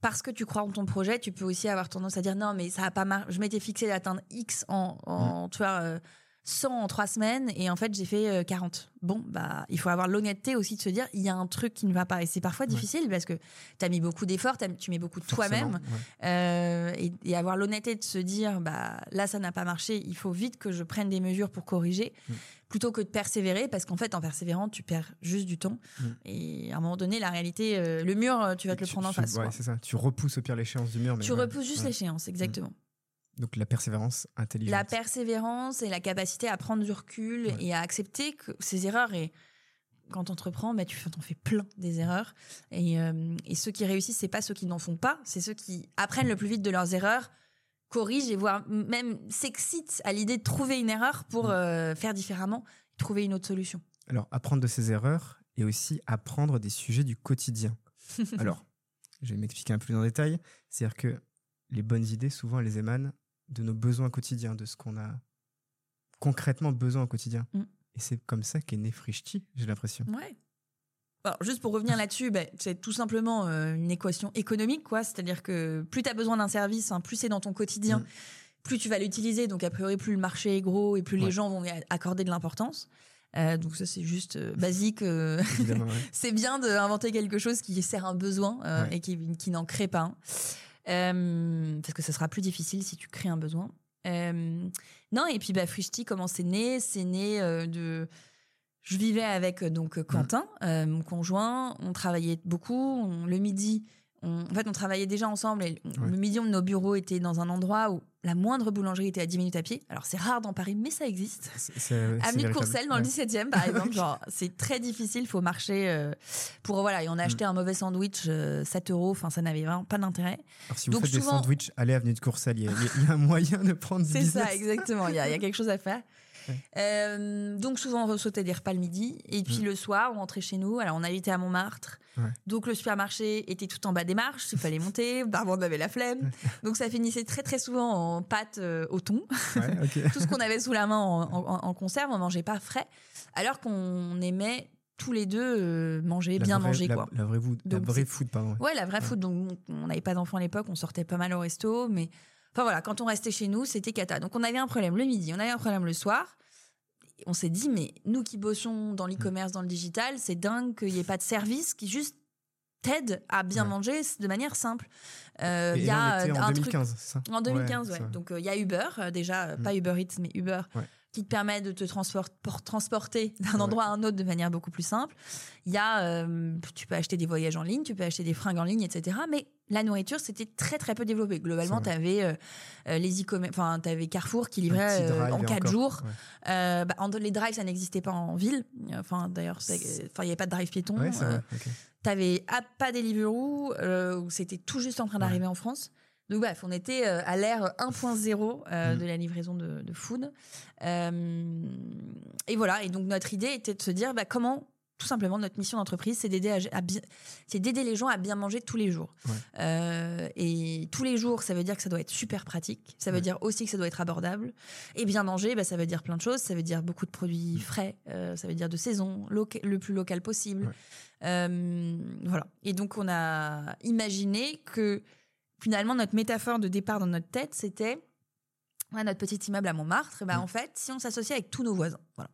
parce que tu crois en ton projet, tu peux aussi avoir tendance à dire non, mais ça a pas marché. Je m'étais fixé d'atteindre X en, en mmh. tu vois, euh, 100 en trois semaines et en fait j'ai fait euh, 40. Bon, bah il faut avoir l'honnêteté aussi de se dire il y a un truc qui ne va pas et c'est parfois difficile parce que tu as mis beaucoup d'efforts, tu mets beaucoup de toi-même ouais. euh, et, et, avoir l'honnêteté de se dire bah là ça n'a pas marché, il faut vite que je prenne des mesures pour corriger mmh. plutôt que de persévérer parce qu'en fait en persévérant tu perds juste du temps mmh. et à un moment donné la réalité euh, le mur tu vas te le prendre en face. C'est ça, tu repousses au pire l'échéance du mur mais Tu repousses juste l'échéance exactement. Donc la persévérance intelligente. La persévérance et la capacité à prendre du recul ouais. et à accepter que ses erreurs et quand tu entreprends, bah, tu en fais plein des erreurs. Et, euh, et ceux qui réussissent, c'est pas ceux qui n'en font pas, c'est ceux qui apprennent le plus vite de leurs erreurs, corrigent et voire même s'excitent à l'idée de trouver une erreur pour euh, faire différemment, trouver une autre solution. Alors, apprendre de ses erreurs et aussi apprendre des sujets du quotidien. <laughs> Alors, je vais m'expliquer un peu plus en détail. C'est-à-dire que les bonnes idées, souvent, elles émanent de nos besoins quotidiens, de ce qu'on a concrètement besoin au quotidien. Mm. Et c'est comme ça qu'est né Frishti, j'ai l'impression. Ouais. Alors, juste pour revenir là-dessus, ben, c'est tout simplement euh, une équation économique, quoi. C'est-à-dire que plus tu as besoin d'un service, hein, plus c'est dans ton quotidien, mm. plus tu vas l'utiliser. Donc, a priori, plus le marché est gros et plus les gens vont y accorder de l'importance. Euh, donc ça c'est juste euh, basique. Euh, <laughs> c'est bien d'inventer quelque chose qui sert un besoin et qui, qui n'en crée pas un. parce que ça sera plus difficile si tu crées un besoin. non et puis bah comment c'est né? C'est né de je vivais avec donc Quentin, mon conjoint. On travaillait beaucoup. le midi, en fait, on travaillait déjà ensemble et le midi, nos bureaux étaient dans un endroit où la moindre boulangerie était à 10 minutes à pied. Alors, c'est rare dans Paris, mais ça existe. Avenue de Courcelles, dans le 17e, par <laughs> exemple. genre, c'est très difficile, il faut marcher euh, pour. Voilà, et on a acheté mm. un mauvais sandwich, 7 euh, euros, enfin, ça n'avait vraiment pas d'intérêt. Alors, si vous faites des sandwichs, allez Avenue de Courcelles, il y, a un moyen de prendre <laughs> C'est ça, exactement, il y, a <laughs> quelque chose à faire. Euh, donc souvent on sautait des repas le midi. Et puis le soir on rentrait chez nous. Alors on habitait à Montmartre, donc le supermarché était tout en bas des marches, il fallait monter. Barbon avait la flemme, donc ça finissait très très souvent en pâte euh, au thon. <laughs> tout ce qu'on avait sous la main en, conserve, on mangeait pas frais, alors qu'on aimait tous les deux euh, manger, bien manger la, quoi. La vraie, la vraie food, pardon. Ouais, la vraie food. Donc on n'avait pas d'enfants à l'époque, on sortait pas mal au resto, mais Enfin voilà, quand on restait chez nous, c'était cata. Donc on avait un problème le midi, on avait un problème le soir. On s'est dit, mais nous qui bossons dans l'e-commerce, dans le digital, c'est dingue qu'il n'y ait pas de service qui juste t'aide à bien manger de manière simple. Euh, il y a en 2015, c'est ça En 2015, ouais. Donc euh, il y a Uber, euh, déjà, mm. pas Uber Eats, mais Uber, qui te permet de te transporter d'un endroit à un autre de manière beaucoup plus simple. Il y a, tu peux acheter des voyages en ligne, tu peux acheter des fringues en ligne, etc. Mais la nourriture, c'était très très peu développé. Globalement, tu avais euh, euh, les enfin, tu avais Carrefour qui livrait euh, en 4 jours. Bah, les drives, ça n'existait pas en ville. Enfin, d'ailleurs, il n'y avait pas de drive piéton. Ouais, Tu avais pas Deliveroo, où c'était tout juste en train d'arriver en France. Donc bref, on était à l'ère 1.0 mm. de la livraison de, food. et voilà, et donc notre idée était de se dire bah, comment tout simplement, notre mission d'entreprise, c'est d'aider, à, c'est d'aider les gens à bien manger tous les jours. Euh, et tous les jours, ça veut dire que ça doit être super pratique. Ça veut dire aussi que ça doit être abordable. Et bien manger, bah, ça veut dire plein de choses. Ça veut dire beaucoup de produits frais. Euh, ça veut dire de saison, le plus local possible. Euh, voilà. Et donc, on a imaginé que finalement, notre métaphore de départ dans notre tête, c'était notre petit immeuble à Montmartre. Et bah, En fait, si on s'associe avec tous nos voisins. Voilà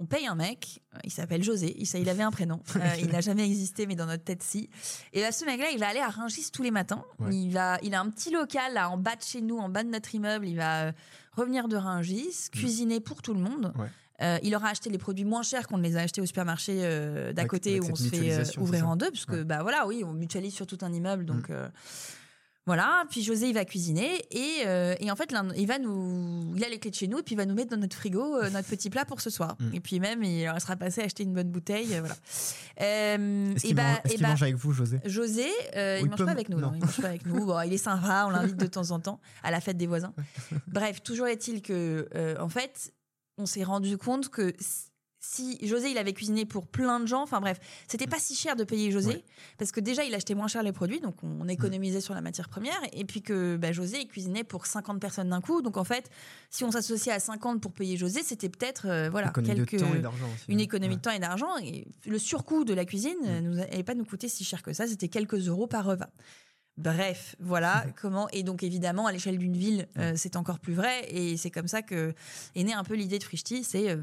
on paye un mec, euh, il s'appelle José, il, avait un prénom, euh, <laughs> il n'a jamais existé, mais dans notre tête, si. Et là, ce mec-là, il va aller à Rungis tous les matins. Il, va, il a un petit local là, en bas de chez nous, en bas de notre immeuble. Il va euh, revenir de Rungis, mm. cuisiner pour tout le monde. il aura acheté les produits moins chers qu'on ne les a achetés au supermarché d'à côté où on se fait ouvrir en deux, parce que bah voilà, oui, on mutualise sur tout un immeuble, donc mm. Voilà, puis José il va cuisiner et, euh, et en fait il va nous, il a les clés de chez nous et puis il va nous mettre dans notre frigo euh, notre petit plat pour ce soir. Mm. Et puis même il sera passé acheter une bonne bouteille, euh, voilà. est-ce qu'il bah, bah, mange, avec vous, José? José, il, mange pas avec nous, non. il mange pas avec nous. Bon, il est sympa, on l'invite de temps en temps à la fête des voisins. <laughs> Bref, toujours est-il que en fait on s'est rendu compte que si José il avait cuisiné pour plein de gens, enfin bref, c'était pas si cher de payer José parce que déjà il achetait moins cher les produits, donc on économisait sur la matière première, et puis que bah, José il cuisinait pour 50 personnes d'un coup, donc en fait si on s'associait à 50 pour payer José, c'était peut-être euh, voilà quelques une économie de temps et d'argent, et le surcoût de la cuisine n'allait pas nous coûter si cher que ça, c'était quelques euros par repas. Bref, voilà <laughs> comment. Et donc évidemment, à l'échelle d'une ville, euh, c'est encore plus vrai. Et c'est comme ça que est née un peu l'idée de Frishti. C'est euh,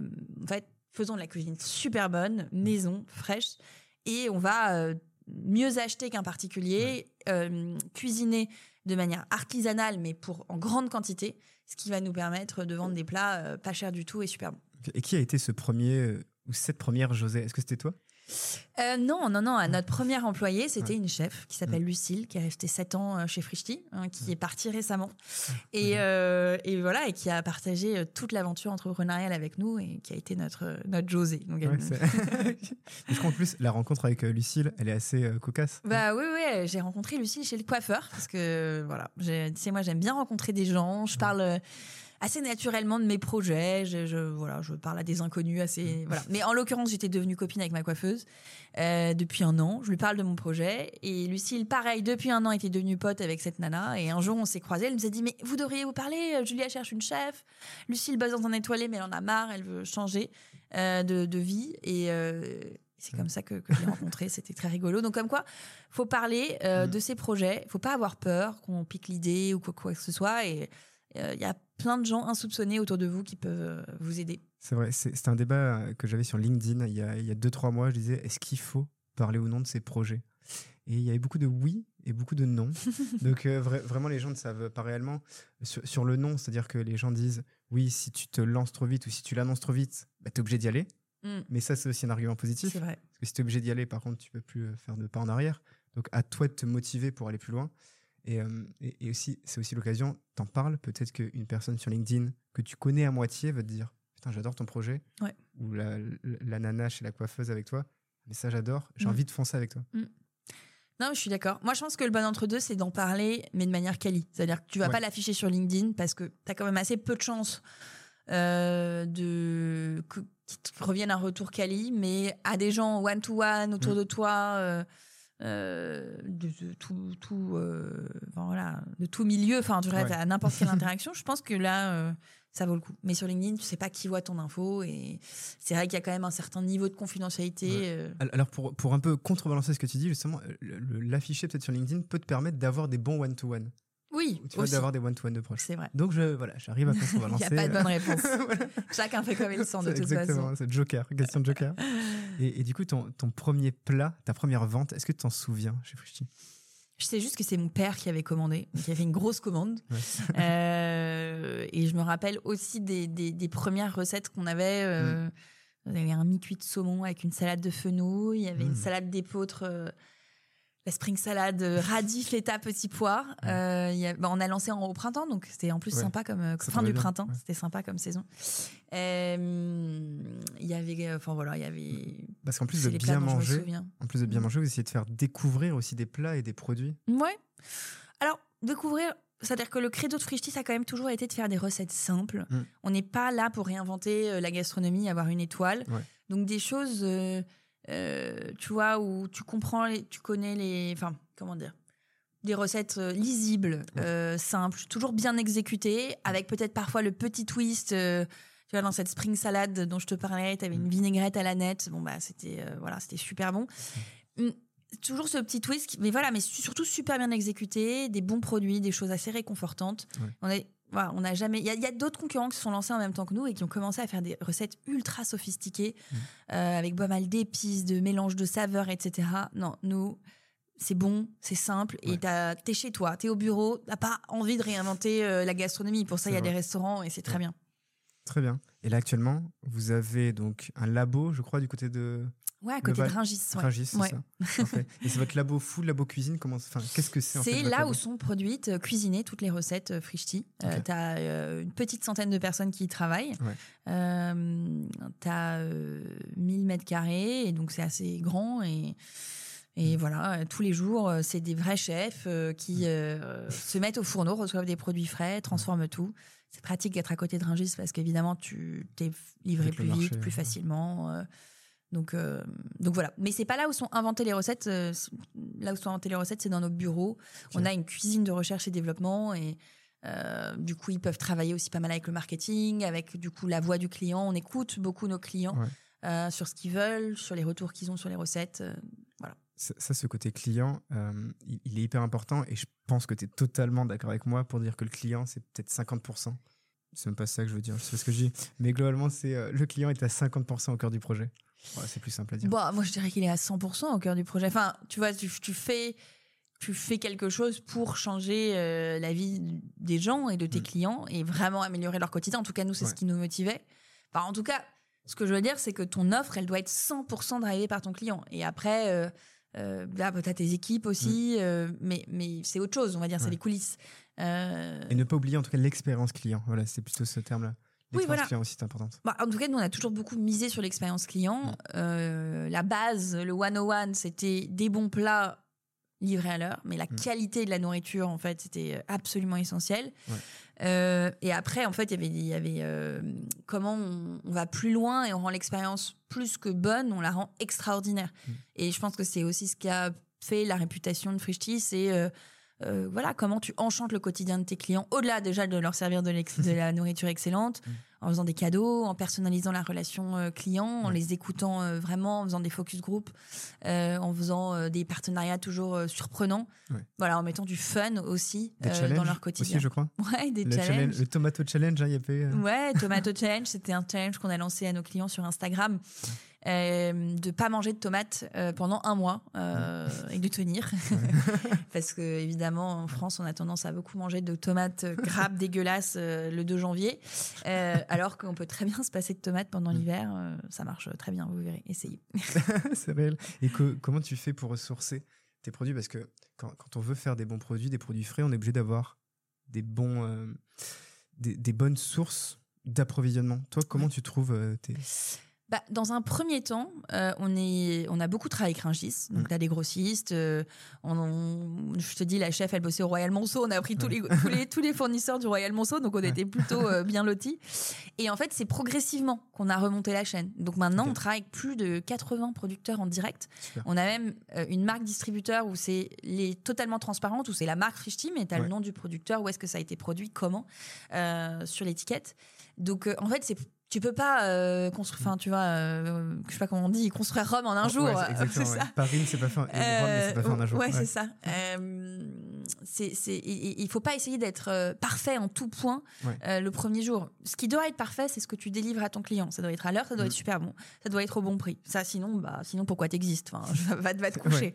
en fait faisons de la cuisine super bonne, maison, fraîche, et on va euh, mieux acheter qu'un particulier, euh, cuisiner de manière artisanale, mais pour en grande quantité, ce qui va nous permettre de vendre des plats euh, pas chers du tout et super bons. Et qui a été ce premier ou cette première José? Est-ce que c'était toi? Euh, non, non, non. Notre première employée, c'était une chef qui s'appelle mm. Lucille, qui a resté 7 ans euh, chez Frischti, hein, qui est partie récemment. Et, euh, et, voilà, et qui a partagé toute l'aventure entrepreneuriale avec nous et qui a été notre, notre José. Donc, je crois en plus, la rencontre avec Lucille, elle est assez cocasse. Bah oui, oui. J'ai rencontré Lucille chez le coiffeur parce que, voilà, tu sais, moi, j'aime bien rencontrer des gens. Je parle assez naturellement de mes projets. Je, voilà, je parle à des inconnus assez. Mm. Voilà. Mais en l'occurrence, j'étais devenue copine avec ma coiffeuse euh, depuis un an. Je lui parle de mon projet. Et Lucille, pareil, depuis un an, était devenue pote avec cette nana. Et un jour, on s'est croisés. Elle nous a dit Mais vous devriez vous parler. Julia cherche une chef. Lucille bosse dans un étoilé, mais elle en a marre. Elle veut changer euh, de, vie. Et. Euh, c'est comme ça que, que je l'ai <laughs> rencontré, c'était très rigolo. Donc comme quoi, faut parler mm. de ses projets, faut pas avoir peur qu'on pique l'idée ou quoi, quoi que ce soit. Et il y a plein de gens insoupçonnés autour de vous qui peuvent euh, vous aider. C'est vrai, c'est un débat euh, que j'avais sur LinkedIn il y a 2-3 mois. Je disais, est-ce qu'il faut parler ou non de ces projets? Et il y avait beaucoup de oui et beaucoup de non. <laughs> Donc euh, vraiment, les gens ne savent pas réellement. Sur, le non, c'est-à-dire que les gens disent, oui, si tu te lances trop vite ou si tu l'annonces trop vite, bah, tu es obligé d'y aller. Mm. Mais ça, c'est aussi un argument positif. C'est vrai. Parce que si tu es obligé d'y aller, par contre, tu peux plus faire de pas en arrière. Donc à toi de te motiver pour aller plus loin. Euh, et, aussi, c'est aussi l'occasion, t'en parles, peut-être qu'une personne sur LinkedIn que tu connais à moitié va te dire Putain, j'adore ton projet. Ou la, la, nana chez la coiffeuse avec toi. Mais ça, j'adore. J'ai mm. envie de foncer avec toi. Mm. Non, je suis d'accord. Moi, je pense que le bon entre-deux, c'est d'en parler, mais de manière quali. C'est-à-dire que tu vas pas l'afficher sur LinkedIn parce que tu as quand même assez peu de chances euh, de qu'il te revienne un retour quali, mais à des gens one-to-one autour mm. de toi. Euh, euh, de, tout, tout euh, voilà, de tout milieu, enfin, tu ouais. à n'importe quelle <laughs> interaction, je pense que là, euh, ça vaut le coup. Mais sur LinkedIn, tu sais pas qui voit ton info et c'est vrai qu'il y a quand même un certain niveau de confidentialité. Alors, pour, pour un peu contrebalancer ce que tu dis, justement, l'afficher peut-être sur LinkedIn peut te permettre d'avoir des bons one-to-one. Oui. tu vas d'avoir des one-to-one de proches. C'est vrai. Donc, je, voilà, j'arrive à contrebalancer. <laughs> Il n'y a pas de bonne réponse. <laughs> Chacun fait comme il sent de toute Exactement, façon. c'est Joker, question de Joker. <laughs> et, du coup, ton, ton, premier plat, ta première vente, est-ce que tu t'en souviens chez Frischti je sais juste que c'est mon père qui avait commandé, qui avait une grosse commande. Euh, et je me rappelle aussi des, des, premières recettes qu'on avait. Euh, mm. Il y avait un mi-cuit de saumon avec une salade de fenouil, il y avait une mm. salade d'épeautre euh, la spring salade euh, radis, feta, petits pois. Euh, bah, on a lancé en, au printemps, donc c'était en plus sympa comme euh, fin du printemps. C'était sympa comme saison. Il y avait, enfin voilà, il y avait. Parce qu'en plus de bien manger, en plus de bien manger, vous essayez de faire découvrir aussi des plats et des produits. Ouais. Alors découvrir, c'est-à-dire que le credo de Frischti, ça a quand même toujours été de faire des recettes simples. Mm. On n'est pas là pour réinventer la gastronomie, avoir une étoile. Donc des choses. Euh, tu vois, où tu comprends, les, tu connais les, enfin, comment dire, des recettes euh, lisibles, euh, simples, toujours bien exécutées, avec peut-être parfois le petit twist. tu vois, dans cette spring salade dont je te parlais, tu avais une mm. vinaigrette à la nette. Bon, bah, c'était voilà, c'était super bon. Mm, toujours ce petit twist, mais voilà, mais surtout super bien exécuté, des bons produits, des choses assez réconfortantes. On est on n'a jamais. Il y a, d'autres concurrents qui se sont lancés en même temps que nous et qui ont commencé à faire des recettes ultra sophistiquées mmh. euh, avec pas mal d'épices, de mélanges de saveurs, etc. Non, nous, c'est bon, c'est simple et t'es chez toi, t'es au bureau, t'as pas envie de réinventer euh, la gastronomie. Pour ça, il y a des restaurants et c'est très bien. Très bien. Et là, actuellement, vous avez donc un labo, je crois, du côté de. Ouais, à côté de Ringis. Ringis, c'est ça. Et c'est votre labo food, labo cuisine comment... enfin, Qu'est-ce que c'est C'est là où sont produites, euh, cuisinées toutes les recettes euh, Frischti. Euh, tu as une petite centaine de personnes qui y travaillent. tu as 1000 mètres carrés, et donc c'est assez grand. Et, et mm. voilà, tous les jours, c'est des vrais chefs qui se mettent au fourneau, reçoivent des produits frais, transforment tout. C'est pratique d'être à côté de Ringis parce qu'évidemment, tu t'es livré plus vite, plus facilement. Donc, euh, donc voilà. Mais c'est pas là où sont inventées les recettes. Euh, là où sont inventées les recettes, c'est dans nos bureaux. On a une cuisine de recherche et développement et euh, du coup, ils peuvent travailler aussi pas mal avec le marketing, avec du coup la voix du client. On écoute beaucoup nos clients sur ce qu'ils veulent, sur les retours qu'ils ont sur les recettes. voilà. Ça, ce côté client, il est hyper important et je pense que tu es totalement d'accord avec moi pour dire que le client, c'est peut-être 50%. C'est même pas ça que je veux dire, je sais ce que je dis. Mais globalement, c'est le client est à 50% au cœur du projet c'est plus simple à dire. Bon, moi, je dirais qu'il est à 100% au cœur du projet. Enfin, tu vois, tu, fais, tu fais quelque chose pour changer euh, la vie des gens et de tes mm. clients et vraiment améliorer leur quotidien. En tout cas, nous, c'est ce qui nous motivait. Enfin, en tout cas, Ce que je veux dire, c'est que ton offre, elle doit être 100% drivée par ton client. Et après, euh, euh, là, tu as tes équipes aussi, euh, mais, mais c'est autre chose, on va dire, c'est les coulisses. Euh, Et ne pas oublier en tout cas l'expérience client. Voilà, c'est plutôt ce terme-là. Oui, L'expérience voilà. client aussi est importante. Bah, en tout cas, nous, on a toujours beaucoup misé sur l'expérience client. Euh, la base, le 101, c'était des bons plats livrés à l'heure, mais la Mm. qualité de la nourriture, en fait, c'était absolument essentiel. Ouais. Euh, et après, en fait, il y avait, il y avait euh, comment on, on va plus loin et on rend l'expérience plus que bonne, on la rend extraordinaire. Mm. Et je pense que c'est aussi ce qui a fait la réputation de Frishti, c'est euh, voilà comment tu enchantes le quotidien de tes clients, au-delà déjà de leur servir de la nourriture excellente, Mm. En faisant des cadeaux, en personnalisant la relation euh, client, en les écoutant euh, vraiment, en faisant des focus group, euh, en faisant des partenariats toujours surprenants, Ouais. voilà, en mettant du fun aussi dans leur quotidien. aussi, je crois. Ouais, des Le, challenges. challenge- le tomato challenge, hein, il y avait. Ouais, Tomato Challenge, c'était un challenge qu'on a lancé à nos clients sur Instagram. Euh, de pas manger de tomates euh, pendant un mois euh, et de tenir <laughs> parce que évidemment en France on a tendance à beaucoup manger de tomates grappes dégueulasses euh, le 2 janvier Euh, alors qu'on peut très bien se passer de tomates pendant Mm. l'hiver ça marche très bien vous verrez essayez <laughs> c'est réel. Et co- comment tu fais pour ressourcer tes produits? Parce que quand, quand on veut faire des bons produits, des produits frais, on est obligé d'avoir des, bons, des, des bonnes sources d'approvisionnement. Toi, comment tu trouves tes. Bah, dans un premier temps, euh, on, est, on a beaucoup travaillé avec Rungis, donc Mm. là des grossistes. euh, on, on- je te dis, la chef, elle bossait au Royal Monceau. On a pris tous, les, tous, les, tous les fournisseurs du Royal Monceau, donc on était plutôt euh, bien lotis. Et en fait, c'est progressivement qu'on a remonté la chaîne. Donc maintenant, on travaille avec plus de 80 producteurs en direct. Super. On a même une marque distributeur où c'est les totalement transparente, où c'est la marque Frishti, mais tu as Ouais. le nom du producteur, où est-ce que ça a été produit, comment, sur l'étiquette. Donc en fait, c'est tu peux pas euh, construire, enfin tu vois, euh, je sais pas comment on dit, construire Rome en un <laughs> jour. Ouais, euh, c'est exactement. ouais. ça. Paris ne s'est pas fait, en- et Rome ne pas fait en un jour. Ouais, Ouais. c'est ça. Euh, c'est, c'est, il il faut pas essayer d'être euh, parfait en tout point euh, le premier jour. Ce qui doit être parfait, c'est ce que tu délivres à ton client. Ça doit être à l'heure, ça doit Mm. être super bon, ça doit être au bon prix. Ça, sinon, bah, sinon pourquoi t'existes Enfin, <laughs> va, va te <laughs> coucher.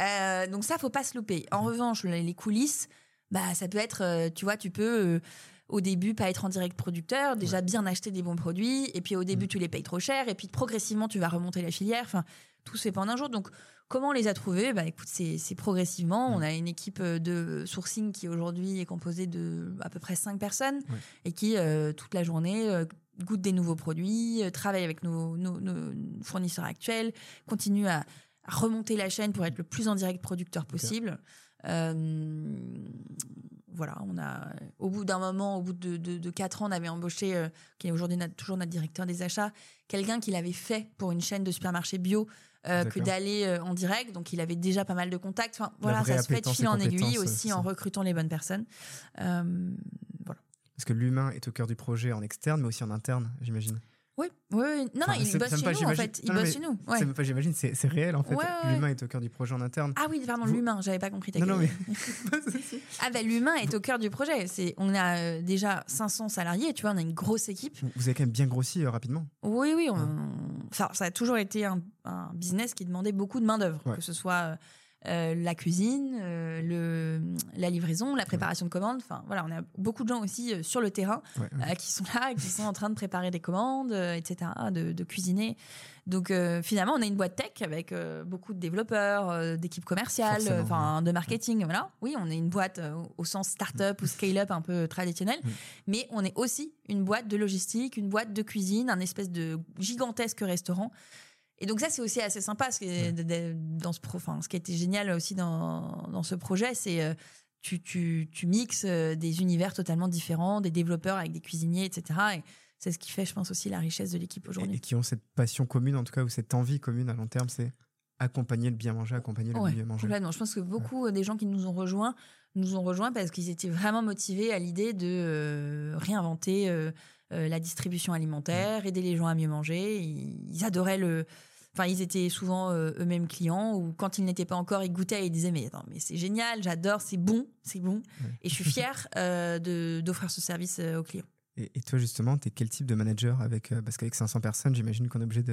Euh, donc ça, faut pas se louper. En revanche, les coulisses, bah, ça peut être, euh, tu vois, tu peux. Au début, pas être en direct producteur, déjà bien acheter des bons produits, et puis au début, Mm. tu les payes trop cher, et puis progressivement, tu vas remonter la filière. Enfin, tout se fait pas en un jour. Donc, comment on les a trouvés? Bah, écoute, c'est progressivement. Mm. On a une équipe euh, de sourcing qui aujourd'hui est composée de à peu près cinq personnes, Ouais. et qui euh, toute la journée euh, goûte des nouveaux produits, euh, travaille avec nos, nos- nos fournisseurs actuels, continue à, à remonter la chaîne pour être le plus en direct producteur possible. Euh, voilà, on a, au bout d'un moment, au bout de, de, de quatre ans, on avait embauché, euh, qui est aujourd'hui notre- toujours notre directeur des achats, quelqu'un qui l'avait fait pour une chaîne de supermarchés bio euh, que d'aller euh, en direct. Donc, il avait déjà pas mal de contacts. Enfin, voilà, ça se fait de fil en aiguille aussi en recrutant les bonnes personnes. Voilà. Parce que l'humain est au cœur du projet en externe, mais aussi en interne, j'imagine. Oui, oui, oui. Non, Enfin, non, il bosse chez pas, nous, en fait. Il Non, bosse chez nous. ouais. Pas, j'imagine, c'est c'est réel en fait. Ouais, ouais, L'humain est au cœur du projet en interne. Ah oui, pardon, Vous- l'humain, j'avais pas compris ta non, non, mais. <laughs> Ah ben l'humain est au cœur du projet. C'est, on a euh, déjà 500 salariés, tu vois, on a une grosse équipe. Vous avez quand même bien grossi euh, rapidement. Oui, oui. on- Ouais. Enfin, ça a toujours été un, un business qui demandait beaucoup de main d'œuvre, Ouais. que ce soit euh, la cuisine, euh, le, la livraison, la préparation de commandes. Enfin, voilà, on a beaucoup de gens aussi euh, sur le terrain Ouais, ouais. euh, qui sont là, qui sont en train de préparer des commandes, euh, etc., de, de cuisiner. Donc euh, finalement, on a une boîte tech avec euh, beaucoup de développeurs, euh, d'équipes commerciales, euh, enfin de marketing. Voilà. Oui, on est une boîte euh, au sens start-up ou scale-up un peu traditionnel, Mm. mais on est aussi une boîte de logistique, une boîte de cuisine, un espèce de gigantesque restaurant. Et donc ça, c'est aussi assez sympa. Ce qui, est- de- de- dans ce pro, enfin, ce qui a été génial aussi dans, dans ce projet, c'est euh, tu, tu, tu mixes euh, des univers totalement différents, des développeurs avec des cuisiniers, etc. Et c'est ce qui fait, je pense, aussi la richesse de l'équipe aujourd'hui. et qui ont cette passion commune, en tout cas, ou cette envie commune à long terme, c'est accompagner le bien manger, accompagner le Ouais, mieux manger. complètement. Je pense que beaucoup euh, des gens qui nous ont rejoints nous ont rejoints parce qu'ils étaient vraiment motivés à l'idée de euh, réinventer euh, euh, la distribution alimentaire, aider les gens à mieux manger. Ils, ils adoraient le. Enfin, ils étaient souvent euh, eux-mêmes clients ou quand ils n'étaient pas encore, ils goûtaient et ils disaient mais attends, mais c'est génial, j'adore, c'est bon, c'est bon. Ouais. Et je suis fière euh, de d'offrir ce service aux clients. Et, toi, justement, tu es quel type de manager avec, Parce qu'avec 500 personnes, j'imagine qu'on est obligé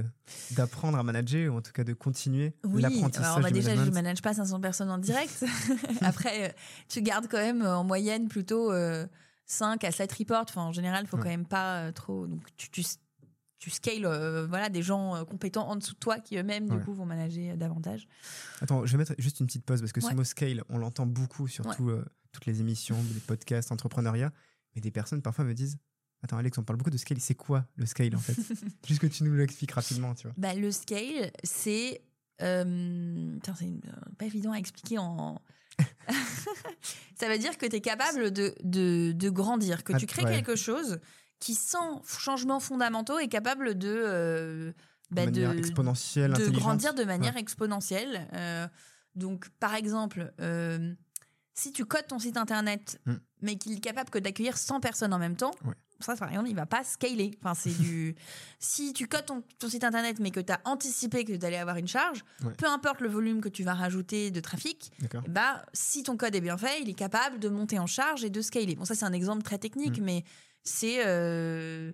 d'apprendre à manager, ou en tout cas de continuer Oui, l'apprentissage alors bah, déjà, je management. manage pas 500 personnes en direct. <laughs> Après, tu gardes quand même en moyenne plutôt euh, 5 à 7 reports. Enfin, en général, il faut quand même pas euh, trop. Donc, tu, tu, tu scales euh, voilà, des gens euh, compétents en dessous de toi qui eux-mêmes, du coup, vont manager davantage. Attends, je vais mettre juste une petite pause parce que Ouais. ce mot scale, on l'entend beaucoup sur Ouais. tout, euh, toutes les émissions, les podcasts, entrepreneuriat. Mais des personnes parfois me disent Attends, Alex, on parle beaucoup de scale. C'est quoi le scale en fait? <laughs> Juste que tu nous l'expliques rapidement, tu vois. Bah, le scale, c'est. euh, c'est une- pas évident à expliquer en. <laughs> <laughs> ça veut dire que tu es capable de, de, de grandir, que Ah, tu crées ouais. quelque chose qui, sans changements fondamentaux, est capable de. euh, bah, de exponentielle, de grandir de manière exponentielle. Euh, donc, par exemple, euh, si tu codes ton site internet, Mm. mais qu'il est capable que d'accueillir 100 personnes en même temps, Ouais. Ça, par exemple, il va pas scaler. Enfin, c'est du. <laughs> si tu codes ton, ton site internet, mais que tu as anticipé que tu allais avoir une charge, Ouais. peu importe le volume que tu vas rajouter de trafic, bah, si ton code est bien fait, il est capable de monter en charge et de scaler. Bon, ça, c'est un exemple très technique, Mm. mais c'est. euh,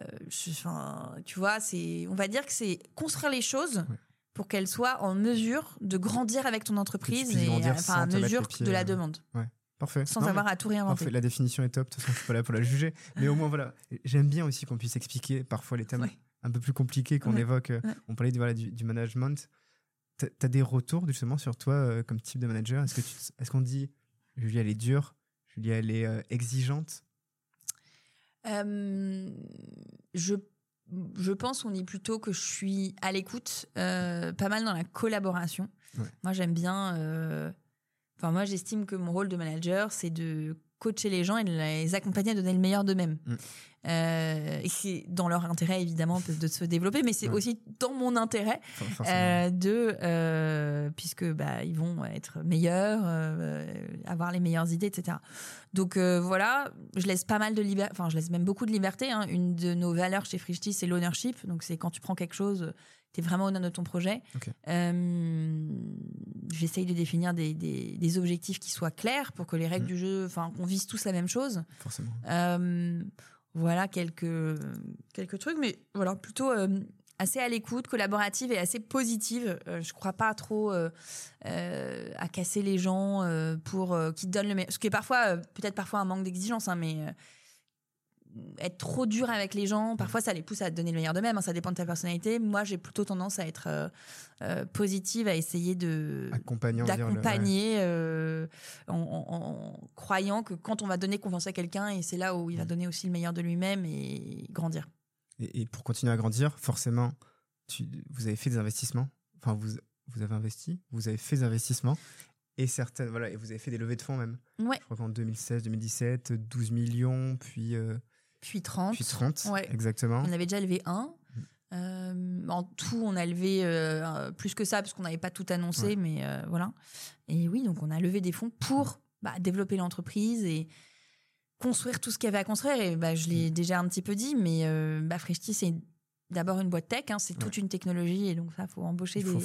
euh, je- enfin, tu vois, c'est. On va dire que c'est construire les choses Ouais. pour qu'elles soient en mesure de grandir avec ton entreprise et enfin, à mesure de la euh, demande, Parfait. sans Non, avoir à tout réinventer. Parfait, la définition est top, de toute façon, je suis pas là pour la juger. <laughs> Mais au moins, voilà, j'aime bien aussi qu'on puisse expliquer parfois les thèmes Ouais. un peu plus compliqués qu'on Ouais, évoque. ouais. On parlait du, voilà, du, du management. Tu as des retours justement sur toi euh, comme type de manager? Est-ce qu'on dit Julie, elle est dure? Julie, elle est euh, exigeante? Euh, je, je pense qu'on dit plutôt que je suis à l'écoute, euh, pas mal dans la collaboration. Moi, j'aime bien. Enfin, moi, j'estime que mon rôle de manager, c'est de coacher les gens et de les accompagner à donner le meilleur d'eux-mêmes. Mm. Euh, et c'est dans leur intérêt, évidemment, de se développer, mais c'est Ouais. aussi dans mon intérêt euh, de euh, puisque bah ils vont être meilleurs, euh, avoir les meilleures idées, etc. Donc voilà, je laisse pas mal de liberté, enfin je laisse même beaucoup de liberté. hein. Une de nos valeurs chez Frishti, c'est l'ownership. Donc c'est quand tu prends quelque chose, tu es vraiment honneur de ton projet. Ok. J'essaye de définir des, des- des objectifs qui soient clairs pour que les règles Mm. du jeu, enfin qu'on vise tous la même chose. forcément. Euh, voilà quelques, quelques trucs, mais voilà, plutôt euh, assez à l'écoute, collaborative et assez positive. Euh, je crois pas trop euh, euh, à casser les gens pour qu'ils donnent le meilleur. Ce qui est parfois, peut-être parfois un manque d'exigence, hein, mais être trop dur avec les gens, parfois ça les pousse à donner le meilleur d'eux-mêmes. hein, ça dépend de ta personnalité. Moi, j'ai plutôt tendance à être euh, euh, positive, à essayer de le- d'accompagner euh, en, en- en croyant que quand on va donner confiance à quelqu'un et c'est là où il va donner aussi le meilleur de lui-même et grandir. Et, et pour continuer à grandir, forcément, tu, vous avez fait des investissements? Enfin, vous, vous avez investi, vous avez fait des investissements? Et certaines, voilà, et vous avez fait des levées de fonds même? Ouais. Je crois qu'en 2016, 2017, 12 millions, puis, euh, Puis 30. puis 30, Ouais. exactement. On avait déjà levé un. Euh, en tout, on a levé euh, plus que ça parce qu'on n'avait pas tout annoncé, Ouais. mais euh, voilà. Et oui, donc on a levé des fonds pour bah, développer l'entreprise et construire tout ce qu'il y avait à construire. Et bah, je Mm. l'ai déjà un petit peu dit, mais bah, Freshti, c'est d'abord une boîte tech, hein, c'est toute Ouais. une technologie et donc ça, faut embaucher Il faut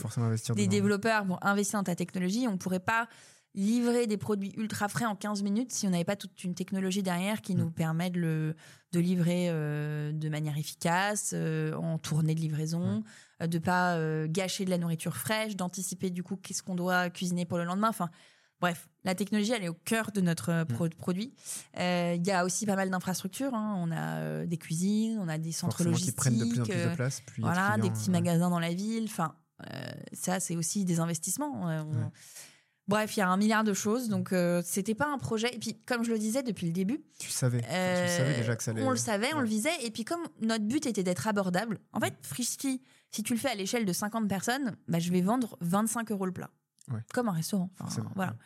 des, des développeurs pour investir dans ta technologie. On ne pourrait pas livrer des produits ultra frais en 15 minutes si on n'avait pas toute une technologie derrière qui Mm. nous permet de, le, de livrer euh, de manière efficace, euh, en tournée de livraison, euh, de pas euh, gâcher de la nourriture fraîche, d'anticiper du coup qu'est-ce qu'on doit cuisiner pour le lendemain. Enfin, bref, la technologie, elle est au cœur de notre pro- produit. Il y a aussi pas mal d'infrastructures. hein. On a des cuisines, on a des centres Forcément, qui logistiques. prennent de plus en plus de place. Plus voilà, des petits magasins dans la ville. Enfin, ça, c'est aussi des investissements. On- Ouais. Bref, il y a un milliard de choses. Donc, euh, c'était pas un projet. Et puis, comme je le disais depuis le début, Tu savais. tu euh, savais déjà que ça allait. on le savait, on le visait. Et puis, comme notre but était d'être abordable, en fait, Frisky, si tu le fais à l'échelle de 50 personnes, bah, je vais vendre 25 euros le plat. Ouais. Comme un restaurant. Enfin, voilà. ouais.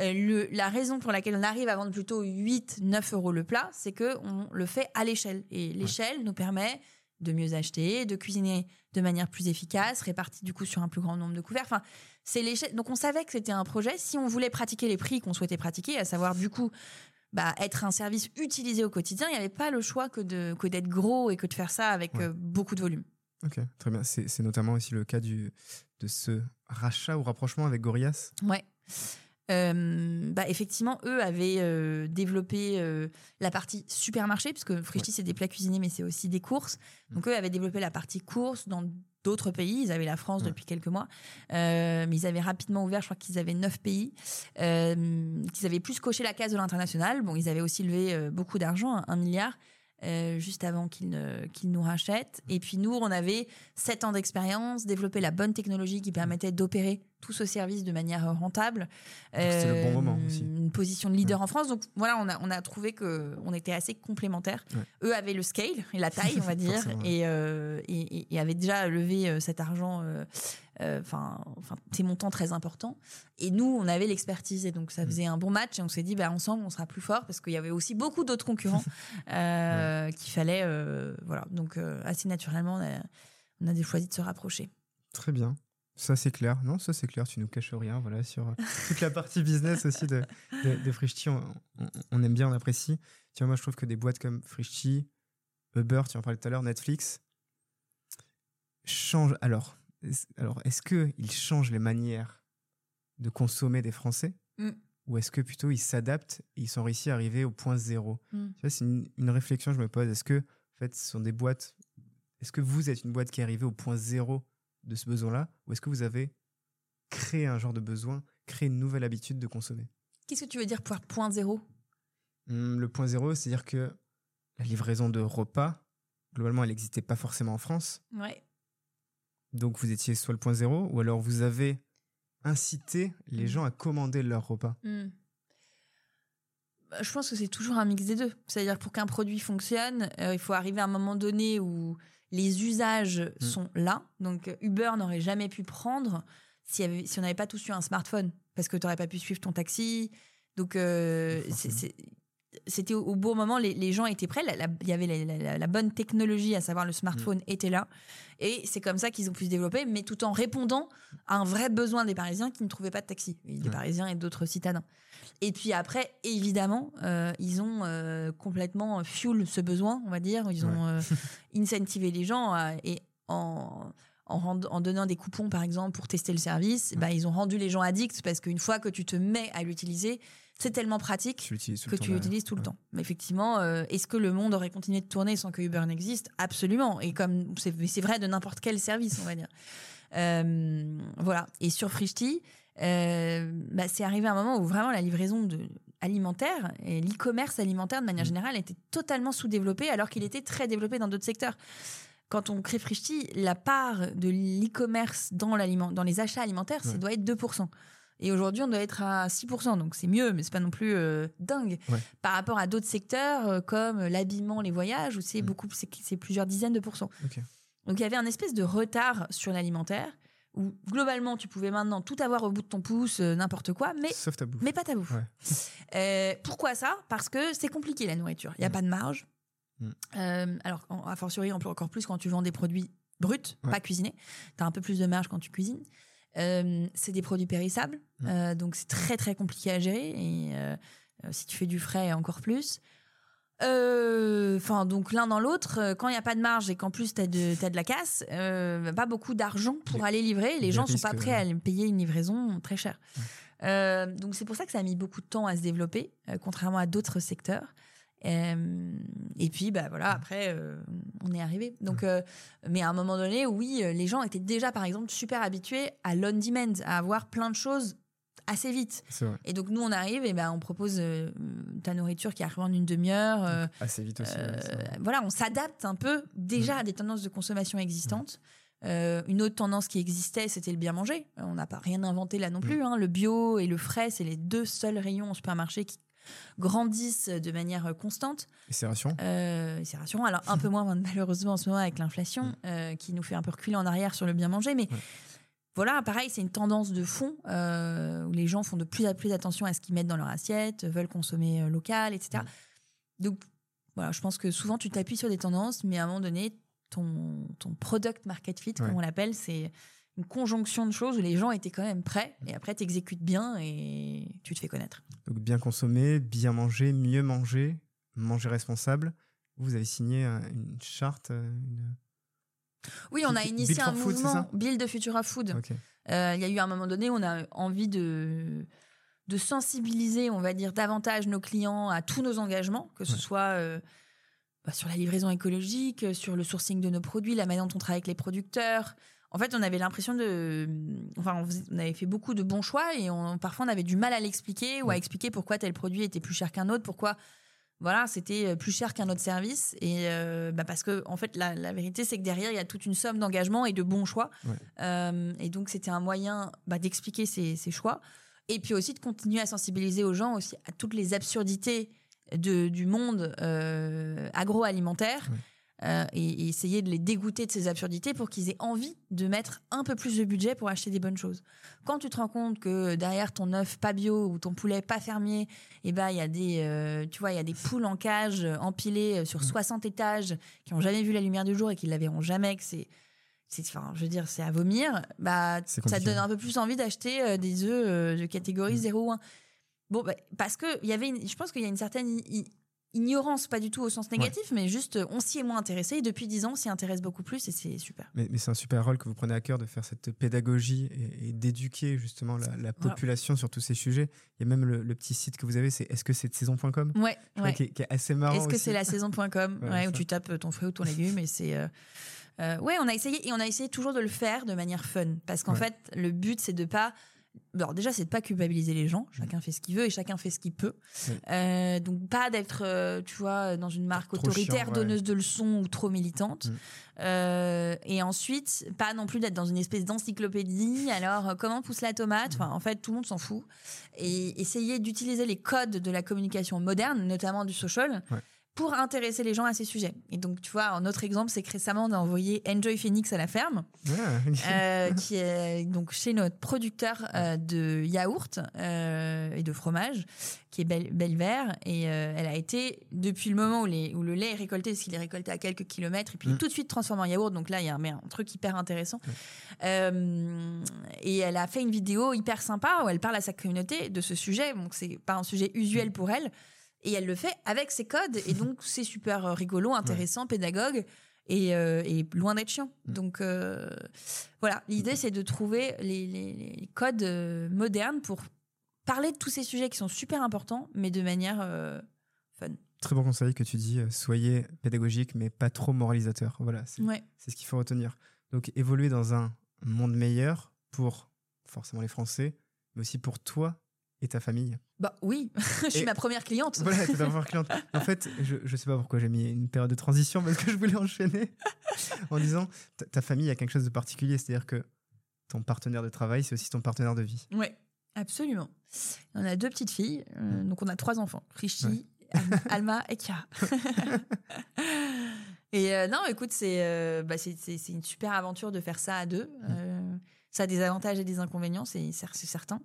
Euh, le- la raison pour laquelle on arrive à vendre plutôt 8, 9 euros le plat, c'est que on le fait à l'échelle. Et l'échelle nous permet de mieux acheter, de cuisiner de manière plus efficace, répartie du coup sur un plus grand nombre de couverts. Enfin, c'est l'échelle. Donc on savait que c'était un projet. Si on voulait pratiquer les prix qu'on souhaitait pratiquer, à savoir du coup bah, être un service utilisé au quotidien, il n'y avait pas le choix que de que d'être gros et que de faire ça avec Ouais. euh, beaucoup de volume. Ok, très bien. C'est c'est notamment aussi le cas du, de ce rachat ou rapprochement avec Gorias. Ouais. Euh, bah effectivement, eux avaient euh, développé euh, la partie supermarché, puisque Frishti, c'est des plats cuisinés, mais c'est aussi des courses. Donc, eux avaient développé la partie courses dans d'autres pays. Ils avaient la France Ouais. depuis quelques mois. Mais ils avaient rapidement ouvert, je crois qu'ils avaient neuf pays, qu'ils avaient plus coché la case de l'international. Bon, ils avaient aussi levé beaucoup d'argent, un, un milliard. euh, juste avant qu'ils ne- qu'ils nous rachètent. Et puis nous, on avait 7 ans d'expérience, développé la bonne technologie qui permettait d'opérer tout ce service de manière euh, rentable. c'était le bon Euh, moment aussi. Une position de leader en France. Donc voilà, on a, on a trouvé qu'on était assez complémentaires. Ouais. Eux avaient le scale et la taille, on va <laughs> dire, et, euh, et, avaient déjà levé euh, cet argent, euh, euh, enfin, ces montants très importants. Et nous, on avait l'expertise. Et donc ça Mm. faisait un bon match. Et on s'est dit, bah, ensemble, on sera plus fort parce qu'il y avait aussi beaucoup d'autres concurrents <laughs> euh, qu'il fallait. euh, voilà. Donc euh, assez naturellement, on a, on a choisi de se rapprocher. Très bien. Ça, c'est clair. Non, ça, c'est clair. Tu nous caches rien. Voilà, sur euh, <laughs> toute la partie business aussi de, de, de Frishti, on, on- on aime bien, on apprécie. Tu vois, moi, je trouve que des boîtes comme Frishti, Uber, tu en parlais tout à l'heure, Netflix, changent. Alors, est-ce- alors est-ce qu'ils changent les manières de consommer des Français Mm. Ou est-ce que plutôt ils s'adaptent et ils sont réussis à arriver au point zéro? Mm. Tu vois, c'est une, une réflexion que je me pose. Est-ce que, en fait, ce sont des boîtes. Est-ce que vous êtes une boîte qui est arrivée au point zéro de ce besoin-là Ou est-ce que vous avez créé un genre de besoin, créé une nouvelle habitude de consommer? Qu'est-ce que tu veux dire pour point zéro? Hum, Le point zéro, c'est-à-dire que la livraison de repas, globalement, elle n'existait pas forcément en France. Ouais. Donc vous étiez soit le point zéro, ou alors vous avez incité les Mm. gens à commander leurs repas? Hmm. Bah, Je pense que c'est toujours un mix des deux. C'est-à-dire pour qu'un produit fonctionne, euh, il faut arriver à un moment donné où les usages Mm. sont là. Donc Uber n'aurait jamais pu prendre si, y avait- si on n'avait pas tous eu un smartphone, parce que tu n'aurais pas pu suivre ton taxi. Donc euh, c'est- c'était au, au bon moment, les, les gens étaient prêts, il y avait la, la- la bonne technologie, à savoir le smartphone, était là. Et c'est comme ça qu'ils ont pu se développer, mais tout en répondant à un vrai besoin des Parisiens qui ne trouvaient pas de taxi, des Ouais. Parisiens et d'autres citadins. Et puis après, évidemment, euh, ils ont euh, complètement fuel ce besoin, on va dire. Ils ont euh, <laughs> incentivé les gens à- et en, donnant des coupons, par exemple, pour tester le service, bah, ils ont rendu les gens addicts parce qu'une fois que tu te mets à l'utiliser, c'est tellement pratique Tu que tu l'utilises tout le Ouais. temps. Mais effectivement, euh, est-ce que le monde aurait continué de tourner sans que Uber n'existe? Absolument. Et comme c'est vrai de n'importe quel service, on va dire. Euh, voilà. Et sur Frishti, euh, bah, c'est arrivé un moment où vraiment la livraison de alimentaire et l'e-commerce alimentaire de manière Mm. générale était totalement sous-développé alors qu'il était très développé dans d'autres secteurs. Quand on crée Frishti, la part de l'e-commerce dans, les achats alimentaires, ça doit être 2%. Et aujourd'hui, on doit être à 6%, donc c'est mieux, mais c'est pas non plus euh, dingue Ouais. par rapport à d'autres secteurs euh, comme l'habillement, les voyages, où c'est Mm. beaucoup, c'est plusieurs dizaines de pourcents. Donc il y avait un espèce de retard sur l'alimentaire où globalement tu pouvais maintenant tout avoir au bout de ton pouce, euh, n'importe quoi, mais Sauf ta bouffe. mais pas ta bouffe. Ouais. <laughs> Euh, pourquoi ça? Parce que c'est compliqué la nourriture. Il n'y a Mm. pas de marge. Mm. Euh, alors, a fortiori, encore plus quand tu vends des produits bruts, Ouais. pas cuisinés. Tu as un peu plus de marge quand tu cuisines. Euh, c'est des produits périssables, Mm. euh, donc c'est très très compliqué à gérer. Et euh, si tu fais du frais, encore plus. Enfin, donc l'un dans l'autre, quand il n'y a pas de marge et qu'en plus tu as, de la casse, pas beaucoup d'argent pour Les- aller livrer. Les gens sont pas prêts à payer une livraison très chère. Euh, donc c'est pour ça que ça a mis beaucoup de temps à se développer, contrairement à d'autres secteurs. Euh, et puis bah voilà, après euh, on est arrivé. Donc, euh, mais à un moment donné, oui, les gens étaient déjà par exemple super habitués à l'on demand, à avoir plein de choses assez vite. Vrai. Et donc nous on arrive et ben on propose euh, ta nourriture qui arrive en une demi-heure. euh, Assez vite aussi. euh, ouais, voilà, on s'adapte un peu déjà à des tendances de consommation existantes. Une autre tendance qui existait, c'était le bien manger. On n'a pas rien inventé là non plus. hein. Le bio et le frais, c'est les deux seuls rayons au supermarché qui grandissent de manière constante. Et c'est rassurant. Euh, c'est rassurant. Alors un peu moins <laughs> malheureusement en ce moment avec l'inflation euh, qui nous fait un peu reculer en arrière sur le bien manger, mais Ouais. voilà, pareil, c'est une tendance de fond euh, où les gens font de plus en plus attention à ce qu'ils mettent dans leur assiette, veulent consommer local, etc. Donc voilà, je pense que souvent tu t'appuies sur des tendances, mais à un moment donné, ton, ton product market fit, Ouais. comme on l'appelle, c'est une conjonction de choses où les gens étaient quand même prêts et après tu exécutes bien et tu te fais connaître. Donc bien consommer, bien manger, mieux manger, manger responsable. Vous avez signé un- une charte. euh, une- Oui, on a Build initié un Food, mouvement, Build Futura Food. Euh, Il y a eu un moment donné où on a envie de, de sensibiliser, on va dire, davantage nos clients à tous nos engagements, que ce Ouais. soit euh, bah, sur la livraison écologique, euh, sur le sourcing de nos produits, la manière dont on travaille avec les producteurs. En fait, on avait l'impression de. Enfin, on, faisait- on avait fait beaucoup de bons choix et on, parfois on avait du mal à l'expliquer ou à expliquer pourquoi tel produit était plus cher qu'un autre, pourquoi voilà, c'était plus cher qu'un autre service. Et bah, parce que, en fait, la, la vérité, c'est que derrière, il y a toute une somme d'engagement et de bons choix. et donc, c'était un moyen bah, d'expliquer ces, ces, choix. Et puis aussi de continuer à sensibiliser aux gens aussi à toutes les absurdités de, du monde agroalimentaire. Euh, et, essayer de les dégoûter de ces absurdités pour qu'ils aient envie de mettre un peu plus de budget pour acheter des bonnes choses. Quand tu te rends compte que derrière ton œuf pas bio ou ton poulet pas fermier, eh ben il y a des euh, tu vois, il y a des poules en cage euh, empilées sur 60 mmh. étages qui ont jamais vu la lumière du jour et qui la verront jamais que c'est enfin, je veux dire, c'est à vomir. Bah, ça te donne un peu plus envie d'acheter des œufs de catégorie 0 mmh. ou 1. Bon, bah, parce que il y avait, je pense qu'il y a une certaine ignorance, pas du tout au sens négatif, mais juste euh, on s'y est moins intéressé. Et depuis dix ans, on s'y intéresse beaucoup plus et c'est super. Mais, c'est un super rôle que vous prenez à cœur de faire cette pédagogie et, d'éduquer justement la, population sur tous ces sujets. Il y a même le, petit site que vous avez, c'est est-ce que c'est saison.com Ouais, ouais. Qui, est, assez marrant. Est-ce que c'est la saison.com <laughs> ouais, où tu tapes ton fruit ou ton légume et c'est. Euh, euh, ouais, on a essayé et on a essayé toujours de le faire de manière fun parce qu'en fait, le but c'est de pas alors déjà c'est de pas culpabiliser les gens. Chacun fait ce qu'il veut et chacun fait ce qu'il peut. Euh, donc pas d'être euh, tu vois dans une marque autoritaire donneuse de leçons ou trop militante. Mm. euh, et ensuite pas non plus d'être dans une espèce d'encyclopédie. Alors comment pousse la tomate? Enfin en fait tout le monde s'en fout. Et essayer d'utiliser les codes de la communication moderne notamment du social pour intéresser les gens à ces sujets. Et donc, tu vois, un autre exemple, c'est que récemment, on a envoyé Enjoy Phoenix à la ferme, euh, <laughs> qui est donc chez notre producteur euh, de yaourt euh, et de fromage, qui est Belle, Vert. Et elle a été, depuis le moment où, les, où le lait est récolté, parce qu'il est récolté à quelques kilomètres, et puis mm. tout de suite transformé en yaourt. Donc là, il y a un, un truc hyper intéressant. et elle a fait une vidéo hyper sympa où elle parle à sa communauté de ce sujet. Donc, c'est pas un sujet usuel mm. pour elle et elle le fait avec ses codes. Et donc, c'est super euh, rigolo, intéressant, pédagogue. Et, euh, et, loin d'être chiant. Mm. Donc euh, voilà, l'idée c'est de trouver les, les, codes modernes pour parler de tous ces sujets qui sont super importants, mais de manière fun. Très bon conseil que tu dis, soyez pédagogique, mais pas trop moralisateur. Voilà, c'est ce qu'il faut retenir. Donc évoluer dans un monde meilleur pour forcément les Français, mais aussi pour toi et ta famille Bah oui, <laughs> je suis ma première cliente. Voilà, ta <laughs> première cliente. En fait, je ne sais pas pourquoi j'ai mis une période de transition parce que je voulais enchaîner <laughs> en disant ta famille a quelque chose de particulier, c'est-à-dire que ton partenaire de travail, c'est aussi ton partenaire de vie. Oui, absolument. On a deux petites filles, euh, donc on a trois enfants, Rishi, Alma et Kia. et euh, non, écoute, euh, bah, c'est c'est une super aventure de faire ça à deux. Mm. ça a des avantages et des inconvénients, c'est certain.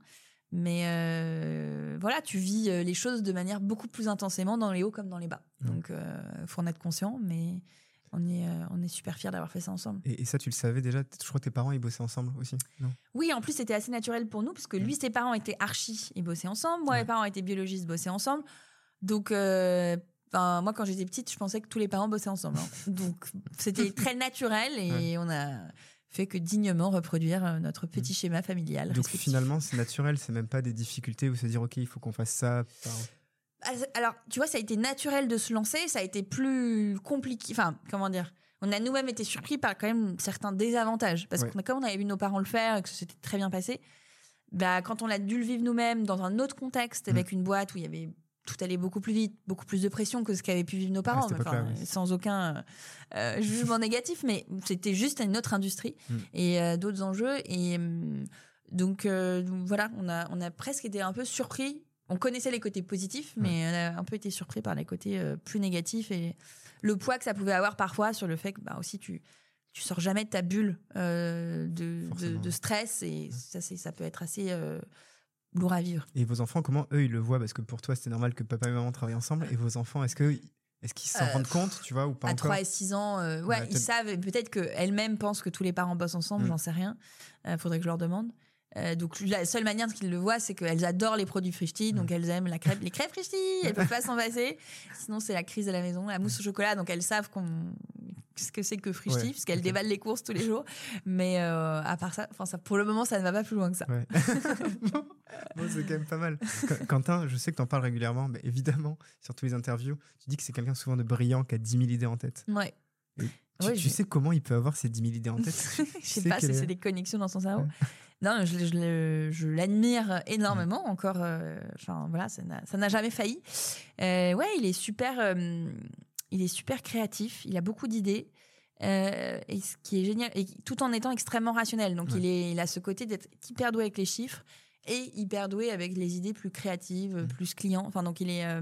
Mais euh, voilà, tu vis euh, les choses de manière beaucoup plus intensément dans les hauts comme dans les bas. Donc, il euh, faut en être conscient, mais on est, on est super fiers d'avoir fait ça ensemble. Et, ça, tu le savais déjà? Je crois que tes parents, ils bossaient ensemble aussi Oui, en plus, c'était assez naturel pour nous, parce que lui, ses parents étaient archi, ils bossaient ensemble. Moi, mes parents étaient biologistes, bossaient ensemble. Donc, moi, quand j'étais petite, je pensais que tous les parents bossaient ensemble. Hein. <laughs> Donc, c'était très naturel et on a fait que dignement reproduire euh, notre petit mmh. schéma familial. Donc finalement, c'est naturel, c'est même pas des difficultés ou se dire ok, il faut qu'on fasse ça. Ah, alors, tu vois, ça a été naturel de se lancer, ça a été plus compliqué. Enfin, comment dire On a nous-mêmes été surpris par quand même certains désavantages parce que comme on avait vu nos parents le faire et que ça s'était très bien passé, bah quand on a dû le vivre nous-mêmes dans un autre contexte avec mmh. une boîte où il y avait tout allait beaucoup plus vite, beaucoup plus de pression que ce qu'avaient pu vivre nos parents, sans aucun euh, jugement négatif, mais c'était juste une autre industrie mm. et euh, d'autres enjeux. Et mm, donc euh, voilà, on a, on a presque été un peu surpris. On connaissait les côtés positifs, mais on a un peu été surpris par les côtés plus négatifs et le poids que ça pouvait avoir parfois sur le fait que bah, aussi tu tu sors jamais de ta bulle de, de, stress et ça, ça peut être assez lourd à vivre. Et vos enfants, comment eux, ils le voient? Parce que pour toi, c'était normal que papa et maman travaillent ensemble. Et vos enfants, est-ce que est-ce qu'ils s'en euh, rendent compte, tu vois, ou pas À 3 et 6 ans, euh, ouais, ils savent. Peut-être qu'elles-mêmes pensent que tous les parents bossent ensemble, mm. j'en sais rien. Il euh, faudrait que je leur demande. donc la seule manière qu'ils le voient, c'est qu'elles adorent les produits Frischti, donc mm. elles aiment la crêpe, les crêpes Frischti, elles peuvent pas s'en passer. <laughs> Sinon c'est la crise à la maison, la mousse au chocolat, donc elles savent qu'on ce que c'est que Frischti, parce qu'elle déballe les courses tous les jours. Mais euh, à part ça, enfin ça, pour le moment, ça ne va pas plus loin que ça. <laughs> bon, c'est quand même pas mal. Quentin, je sais que tu en parles régulièrement, mais évidemment, sur tous les interviews, tu dis que c'est quelqu'un souvent de brillant, qui a 10 000 idées en tête. Ouais. Tu, Ouais, tu sais comment il peut avoir ces 10 000 idées en tête? <laughs> Je sais sais pas si c'est des connexions dans son cerveau. Ouais. Non, je, je je l'admire énormément. Encore, euh, enfin voilà, ça n'a ça n'a jamais failli. Euh, ouais, il est super, euh, il est super créatif. Il a beaucoup d'idées. Euh, et ce qui est génial, et tout en étant extrêmement rationnel. Donc Ouais. il, est, il a ce côté d'être hyper doué avec les chiffres et hyper doué avec les idées plus créatives, plus clients. Enfin donc il est euh,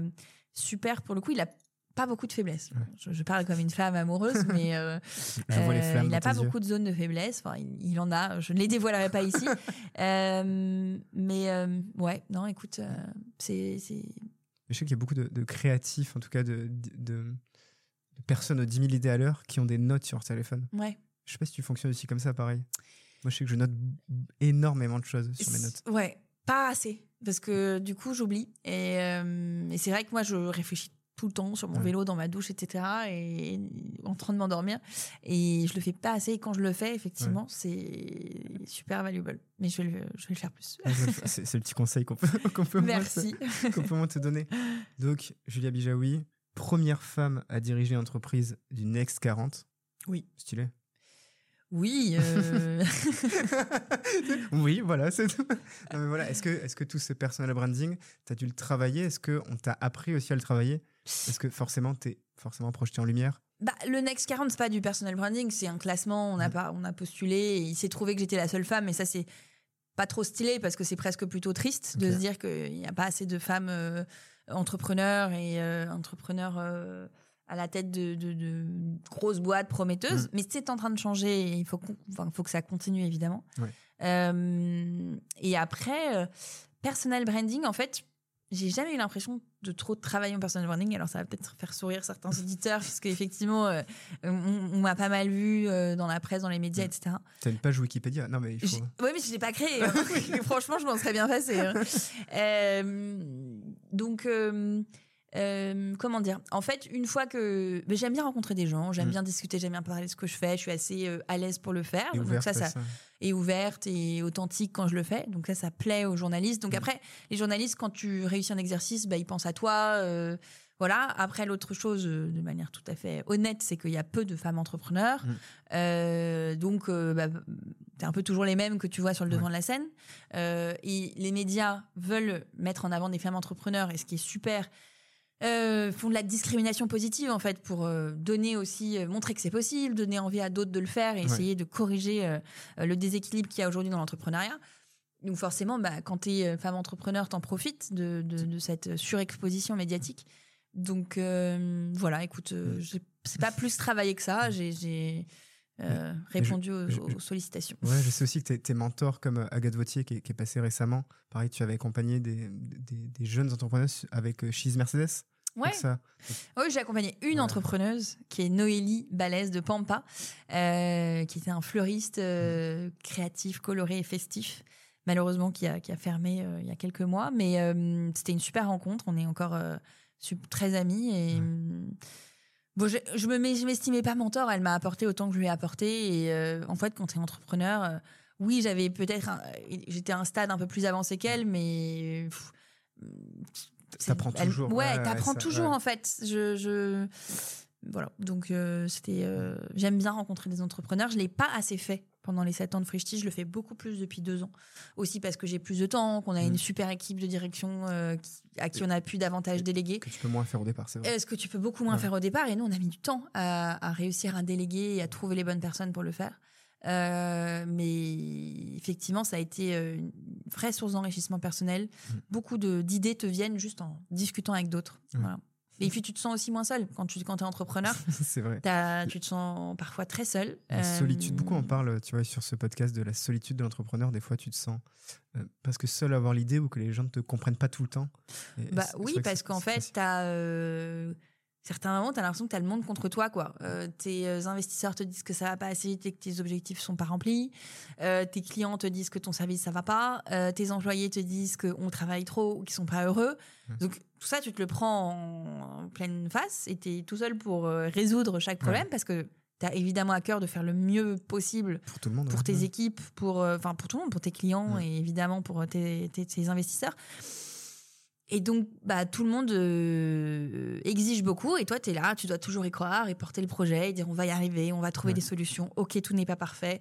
super pour le coup. Il a pas beaucoup de faiblesses. Ouais. Je, je parle comme une femme amoureuse, mais euh, <laughs> il n'a pas yeux. beaucoup de zones de faiblesse. Enfin, il, il en a. Je ne les dévoilerai pas ici. <laughs> Mais ouais, non, écoute, c'est. Je sais qu'il y a beaucoup de, de créatifs, en tout cas de personnes aux 10 000 idées à l'heure qui ont des notes sur leur téléphone. Ouais. Je sais pas si tu fonctionnes aussi comme ça, pareil. Moi, je sais que je note énormément de choses sur mes notes. Ouais, pas assez. Parce que du coup, j'oublie. Et, euh, et c'est vrai que moi, je réfléchis tout le temps sur mon Ouais. vélo, dans ma douche, etc. Et en train de m'endormir. Et je le fais pas assez. Et quand je le fais, effectivement, c'est super valuable. Mais je vais le, je vais le faire plus. Ça, C'est le petit conseil qu'on peut, <laughs> qu'on peut, qu'on peut moins te donner. Donc, Julia Bijawi, première femme à diriger l'entreprise du Next 40. Oui. Stylé. Oui. euh, <laughs> oui, voilà. c'est tout. Non, mais voilà. Est-ce que, est que tout ce personal branding, tu as dû le travailler? Est-ce qu'on t'a appris aussi à le travailler? Est-ce que forcément, tu es forcément projeté en lumière? Bah, le Next 40, c'est pas du personal branding, c'est un classement. On a, Mm. pas, on a postulé et il s'est trouvé que j'étais la seule femme. Et ça, c'est pas trop stylé parce que c'est presque plutôt triste de se dire qu'il n'y a pas assez de femmes euh, entrepreneurs et euh, entrepreneurs euh, à la tête de, de- de grosses boîtes prometteuses. Mm. Mais c'est en train de changer et il faut, enfin, faut que ça continue, évidemment. Euh, et après, personal branding, en fait, j'ai jamais eu l'impression de trop travailler en personal branding. Alors, ça va peut-être faire sourire certains auditeurs, <laughs> parce qu'effectivement, euh, on, on m'a pas mal vu euh, dans la presse, dans les médias, etc. Tu as une page Wikipédia Non, mais il faut. Oui, mais je l'ai pas créé. <laughs> hein. <laughs> Franchement, je m'en serais bien passé. hein. Euh, donc, euh, comment dire? En fait, une fois que mais j'aime bien rencontrer des gens, j'aime Mm. bien discuter, j'aime bien parler de ce que je fais. Je suis assez euh, à l'aise pour le faire. Et donc ouverte ça, ça ça. est ouverte et authentique quand je le fais. Donc ça, ça plaît aux journalistes. Donc Mm. après, les journalistes, quand tu réussis un exercice, bah, ils pensent à toi. euh, voilà. Après, l'autre chose, de manière tout à fait honnête, c'est qu'il y a peu de femmes entrepreneurs. Mm. Donc, bah, t'es un peu toujours les mêmes que tu vois sur le Ouais. devant de la scène. Et les médias veulent mettre en avant des femmes entrepreneurs, et ce qui est super. Euh, font de la discrimination positive en fait pour euh, donner aussi euh, montrer que c'est possible donner envie à d'autres de le faire et Ouais. essayer de corriger le déséquilibre qu'il y a aujourd'hui dans l'entrepreneuriat. Donc forcément bah, quand tu es femme entrepreneur t'en profites de, de- de cette surexposition médiatique. Donc voilà écoute c'est pas plus travaillé que ça. J'ai euh, répondu aux, je- aux sollicitations. Ouais, je sais aussi que tes, mentors comme Agathe Vautier qui est, qui est passée récemment, pareil, tu avais accompagné des, des, des jeunes entrepreneurs avec She's Mercedes. Ouais ça. Oui, j'ai accompagné une Ouais. entrepreneuse qui est Noélie Balès de Pampa, euh, qui était un fleuriste euh, créatif, coloré et festif. Malheureusement, qui a, qui a fermé euh, il y a quelques mois. Mais c'était une super rencontre. On est encore très amis. Et, Ouais. euh, bon, je, je me m'estimais pas mentor. Elle m'a apporté autant que je lui ai apporté. Et en fait, quand tu es entrepreneur, oui, j'avais peut-être. J'étais à un stade un peu plus avancé qu'elle, mais. pff, c'est- T'apprends toujours. Ouais, t'apprends toujours ouais. en fait. Je, je... Voilà, donc euh, c'était. euh, J'aime bien rencontrer des entrepreneurs. Je l'ai pas assez fait pendant les 7 ans de Frishti. Je le fais beaucoup plus depuis deux ans. Aussi parce que j'ai plus de temps, qu'on a Mm. une super équipe de direction euh, qui- à qui on a pu davantage déléguer. Que tu peux moins faire au départ, c'est vrai. Est-ce que tu peux beaucoup moins Ouais. faire au départ? Et nous, on a mis du temps à, à réussir à déléguer et à trouver les bonnes personnes pour le faire. Euh, mais effectivement, ça a été euh, une vraie source d'enrichissement personnel. Mm. Beaucoup d'idées te viennent juste en discutant avec d'autres. Voilà. Et puis, tu te sens aussi moins seul quand tu quand es entrepreneur. <laughs> c'est vrai. Tu te sens parfois très seul. La Euh, solitude, beaucoup en parlent, tu vois, sur ce podcast de la solitude de l'entrepreneur. Des fois, tu te sens euh, parce que seul à avoir l'idée ou que les gens ne te comprennent pas tout le temps. Et Bah oui, parce qu'en fait, tu as certains moments, tu as l'impression que tu as le monde contre toi. Quoi. Euh, tes euh, investisseurs te disent que ça va pas assez vite et que tes objectifs sont pas remplis. Euh, tes clients te disent que ton service, ça va pas. Euh, tes employés te disent qu'on travaille trop ou qu'ils sont pas heureux. Ouais. Donc tout ça, tu te le prends en, en pleine face et tu es tout seul pour résoudre chaque problème parce que tu as évidemment à cœur de faire le mieux possible pour tout le monde. pour ouais. tes équipes, pour, enfin pour tout le monde, pour tes clients Ouais. et évidemment pour tes, tes- tes investisseurs. Et donc, bah, tout le monde euh, exige beaucoup. Et toi, tu es là, tu dois toujours y croire et porter le projet et dire on va y arriver, on va trouver Ouais. des solutions. Ok, tout n'est pas parfait.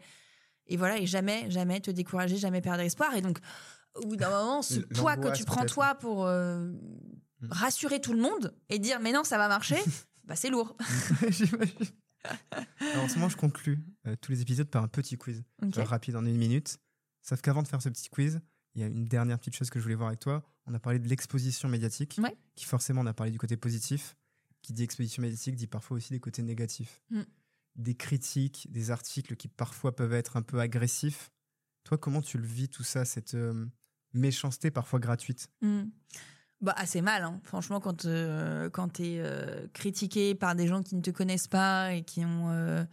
Et voilà, et jamais, jamais te décourager, jamais perdre espoir. Et donc, au bout d'un <laughs> moment, ce poids que tu prends toi pour euh, rassurer tout le monde et dire mais non, ça va marcher, <laughs> bah, c'est lourd. <laughs> J'imagine. Alors, en ce moment, je conclus euh, tous les épisodes par un petit quiz. Rapide en une minute. Sauf qu'avant de faire ce petit quiz, il y a une dernière petite chose que je voulais voir avec toi. On a parlé de l'exposition médiatique, Ouais. qui forcément, on a parlé du côté positif. Qui dit exposition médiatique dit parfois aussi des côtés négatifs. Mm. Des critiques, des articles qui parfois peuvent être un peu agressifs. Toi, comment tu le vis tout ça, cette euh, méchanceté parfois gratuite? Hmm. Bah, assez mal, hein. franchement, quand, euh, quand tu es critiqué par des gens qui ne te connaissent pas et qui ont euh,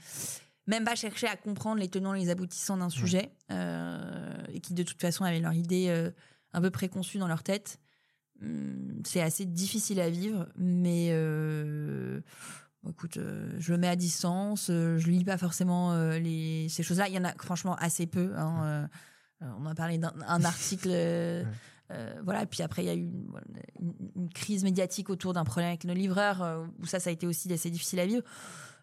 même pas cherché à comprendre les tenants et les aboutissants d'un sujet euh, et qui, de toute façon, avaient leur idée euh, un peu préconçue dans leur tête. Hmm, C'est assez difficile à vivre, mais euh, bon, écoute, je le mets à distance, je lis pas forcément les, ces choses-là. Il y en a franchement assez peu. hein, on a parlé d'un un article. <laughs> Ouais. euh, voilà, puis après, il y a eu une, voilà, une- une crise médiatique autour d'un problème avec nos livreurs, où ça, ça a été aussi assez difficile à vivre.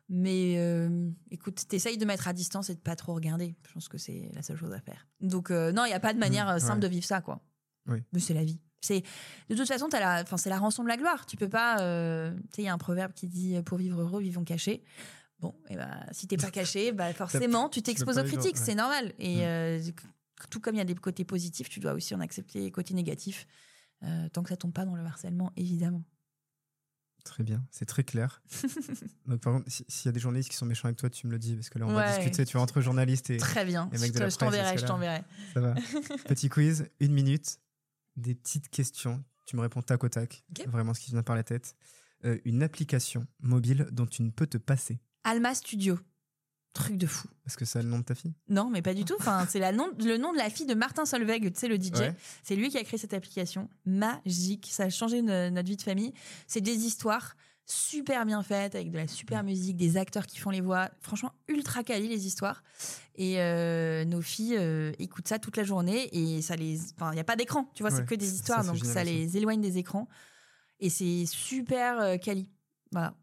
Mais euh, écoute, t'essayes de mettre à distance et de pas trop regarder. Je pense que c'est la seule chose à faire. Donc, euh, non, il n'y a pas de manière euh, simple ouais. de vivre ça, quoi. Oui. Mais c'est la vie. C'est de toute façon, enfin, c'est la rançon de la gloire. Tu peux pas. euh, tu sais, il y a un proverbe qui dit pour vivre heureux, vivons cachés. Bon, et ben, si t'es pas <laughs> caché, bah, forcément, tu t'exposes aux critiques, ouais. c'est normal. Et Mm. euh, tout comme il y a des côtés positifs, tu dois aussi en accepter les côtés négatifs, tant que ça tombe pas dans le harcèlement, évidemment. Très bien, c'est très clair. <laughs> Donc, par contre, si- s'il y a des journalistes qui sont méchants avec toi, tu me le dis, parce que là, on va discuter, tu vois, entre journalistes et Très bien. mecs de je la je presse, t'enverrai, je t'enverrai. ça va. <laughs> Petit quiz, une minute, des petites questions. Tu me réponds tac au tac, vraiment ce qui vient par la tête. Euh, une application mobile dont tu ne peux te passer. Alma Studio. Truc de fou. Est-ce que c'est le nom de ta fille? Non, mais pas du tout. Enfin, c'est la nom, le nom de la fille de Martin Solveig, tu sais, le DJ. Ouais. C'est lui qui a créé cette application. Magique. Ça a changé no- notre vie de famille. C'est des histoires super bien faites, avec de la super musique, des acteurs qui font les voix. Franchement, ultra quali les histoires. Et euh, nos filles euh, écoutent ça toute la journée et ça les. Enfin, il n'y a pas d'écran, tu vois, Ouais, c'est que des histoires, donc ça les éloigne des écrans. Et c'est super euh, quali. Voilà.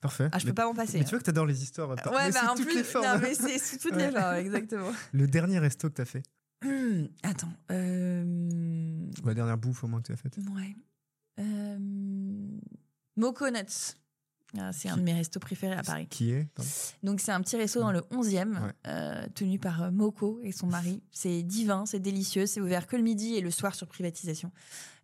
Parfait. Ah, je Mais- peux pas m'en passer. Mais tu vois que t'adores les histoires. par- Ouais, mais bah en toutes plus, les formes. non, mais c'est sous toutes les formes, exactement. <laughs> Le dernier resto que t'as fait Hum, <clears throat> attends. Euh... Ou la dernière bouffe au moins que tu as faite Ouais. Euh... Moco Nuts. Ah, c'est un de mes restos préférés à Paris. Qui est pardon. Donc, c'est un petit resto dans le 11e, Ouais. euh, tenu par euh, Moko et son mari. C'est divin, c'est délicieux. C'est ouvert que le midi et le soir sur privatisation.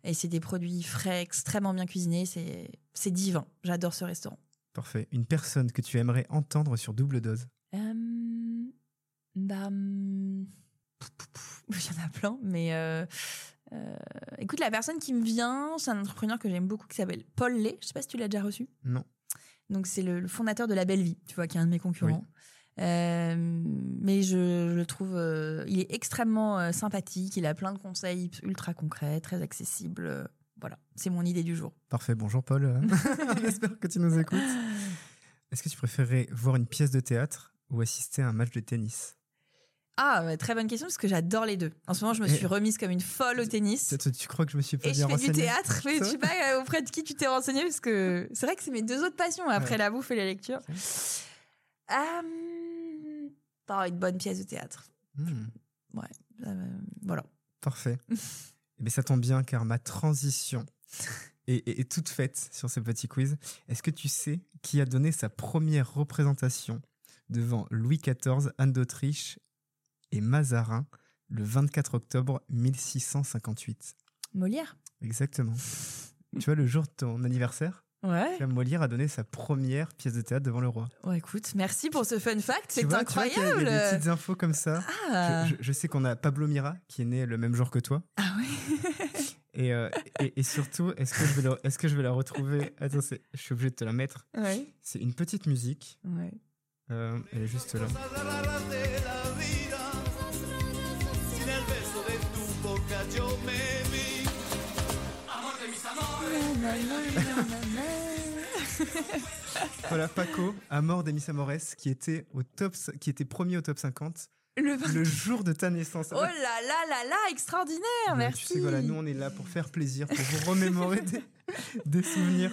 Et c'est des produits frais, extrêmement bien cuisinés. C'est divin. J'adore ce restaurant. Parfait. Une personne que tu aimerais entendre sur double dose Euh, bah, hum, pouf, pouf, pouf. il y en a plein, mais euh, euh, écoute, la personne qui me vient, c'est un entrepreneur que j'aime beaucoup qui s'appelle Paul Lay. Je sais pas si tu l'as déjà reçu. Non. Donc c'est le, le fondateur de La Belle Vie, tu vois, qui est un de mes concurrents. Mais je, je le trouve, il est extrêmement sympathique. Il a plein de conseils ultra concrets, très accessibles. Voilà, c'est mon idée du jour. Parfait. Bonjour Paul. <laughs> J'espère que tu nous écoutes. Est-ce que tu préférerais voir une pièce de théâtre ou assister à un match de tennis? Ah, ouais, très bonne question parce que j'adore les deux. En ce moment, je me suis remise comme une folle au tennis. Tu crois que je me suis pas Et je fais du théâtre, mais je <laughs> sais pas euh, auprès de qui tu t'es renseigné parce que c'est vrai que c'est mes deux autres passions après Ouais. la bouffe et la lecture. Oh, une bonne pièce de théâtre. Hmm, Euh, voilà. Parfait. <laughs> Eh bien, ça tombe bien car ma transition <laughs> est, est- est toute faite sur ce petit quiz. Est-ce que tu sais qui a donné sa première représentation devant Louis XIV, Anne d'Autriche et Mazarin le 24 octobre 1658 Molière Exactement. tu vois, le jour de ton anniversaire, Ouais. Molière a donné sa première pièce de théâtre devant le roi. Ouais, écoute, merci pour ce fun fact, c'est vois, tu vois qu'il y a- incroyable. Il y a des petites infos comme ça. Ah, Je, je- je sais qu'on a Pablo Mira qui est né le même jour que toi. ah. <laughs> Et, euh, et, et surtout, est-ce que, je vais la- est-ce que je vais la retrouver? Attends, c'est- je suis obligé de te la mettre. ouais. C'est une petite musique. Ouais. Euh, elle est juste là. <laughs> Voilà, Paco, à mort d'Emis Amores, qui était, au top, qui était premier au top 50 Le... le jour de ta naissance. Oh là là là là, extraordinaire, merci. Tu sais, voilà, nous, on est là pour faire plaisir, pour vous remémorer des, <laughs> des souvenirs.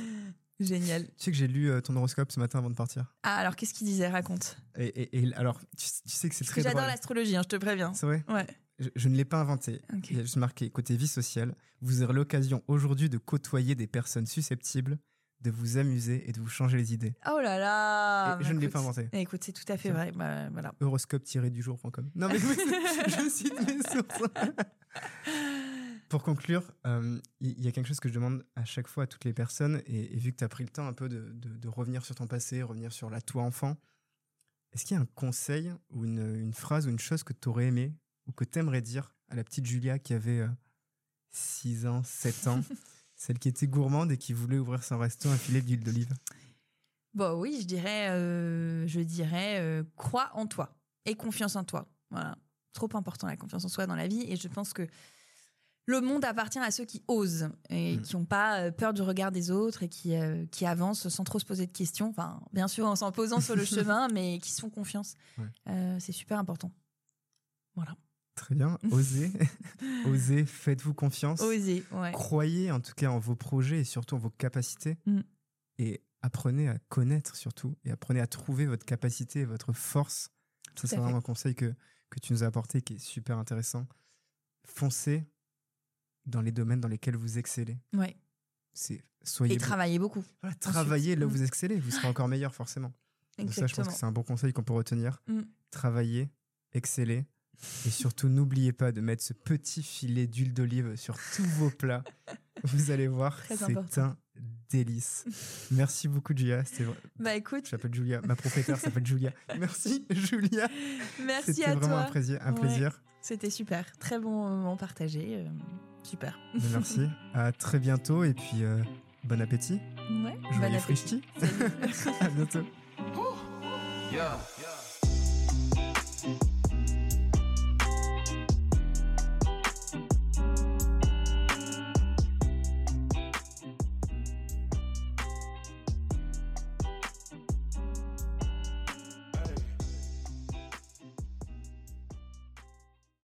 Génial. Tu sais que j'ai lu euh, ton horoscope ce matin avant de partir. Ah, alors qu'est-ce qu'il disait? Raconte. Et, et- et alors, tu, tu sais que c'est très j'adore l'astrologie, hein, je te préviens. C'est vrai? Ouais. Je, je ne l'ai pas inventé. Il y a juste marqué côté vie sociale. Vous aurez l'occasion aujourd'hui de côtoyer des personnes susceptibles, de vous amuser et de vous changer les idées. Oh là là. Et je bah ne l'ai écoute. pas inventé. Eh, Écoute, c'est tout à fait vrai. Bah, voilà. Horoscope-du-jour.com. Non mais oui, <laughs> <laughs> je cite mes sources. <laughs> Pour conclure, euh, il y, y a quelque chose que je demande à chaque fois à toutes les personnes, et, et vu que tu as pris le temps un peu de, de- de revenir sur ton passé, revenir sur la toi enfant, est-ce qu'il y a un conseil ou une, une phrase ou une chose que tu aurais aimé ou que tu aimerais dire à la petite Julia qui avait 6 ans, 7 ans, <laughs> celle qui était gourmande et qui voulait ouvrir son resto un filet d'huile d'olive? Bon, oui, je dirais, euh, je dirais, euh, crois en toi et confiance en toi. Voilà. Trop important la confiance en soi dans la vie. Et je pense que le monde appartient à ceux qui osent et Mm. qui n'ont pas euh, peur du regard des autres et qui, euh, qui avancent sans trop se poser de questions. Enfin, bien sûr, en s'en posant sur le <laughs> chemin, mais qui se font confiance. Ouais. Euh, c'est super important. Voilà. Très bien, <laughs> osez, osez, faites-vous confiance. Oser, ouais. croyez en tout cas en vos projets et surtout en vos capacités Mm. et apprenez à connaître surtout et apprenez à trouver votre capacité et votre force. Tout Ça, c'est vraiment un conseil que, que tu nous as apporté qui est super intéressant. Foncez dans les domaines dans lesquels vous excellez. Ouais. C'est soyez Et travailler beaucoup. voilà, travaillez là où Mm. vous excellez, vous serez encore meilleur forcément. Donc ça, je pense Exactement. que c'est un bon conseil qu'on peut retenir. Mm. Travaillez, excellez et surtout n'oubliez pas de mettre ce petit filet d'huile d'olive sur tous vos plats. Vous allez voir, c'est un délice. Merci beaucoup Julia. C'était vra- Bah écoute, Je m'appelle Julia. Ma propriétaire s'appelle Julia. Merci <laughs> Julia. merci C'était à vraiment un toi. plaisir. Un Ouais. plaisir. C'était super. Très bon moment partagé. euh, super. Mais Merci. <laughs> À très bientôt et puis euh, bon appétit. Ouais. Joyeux bon appétit. <laughs> à bientôt. Yeah.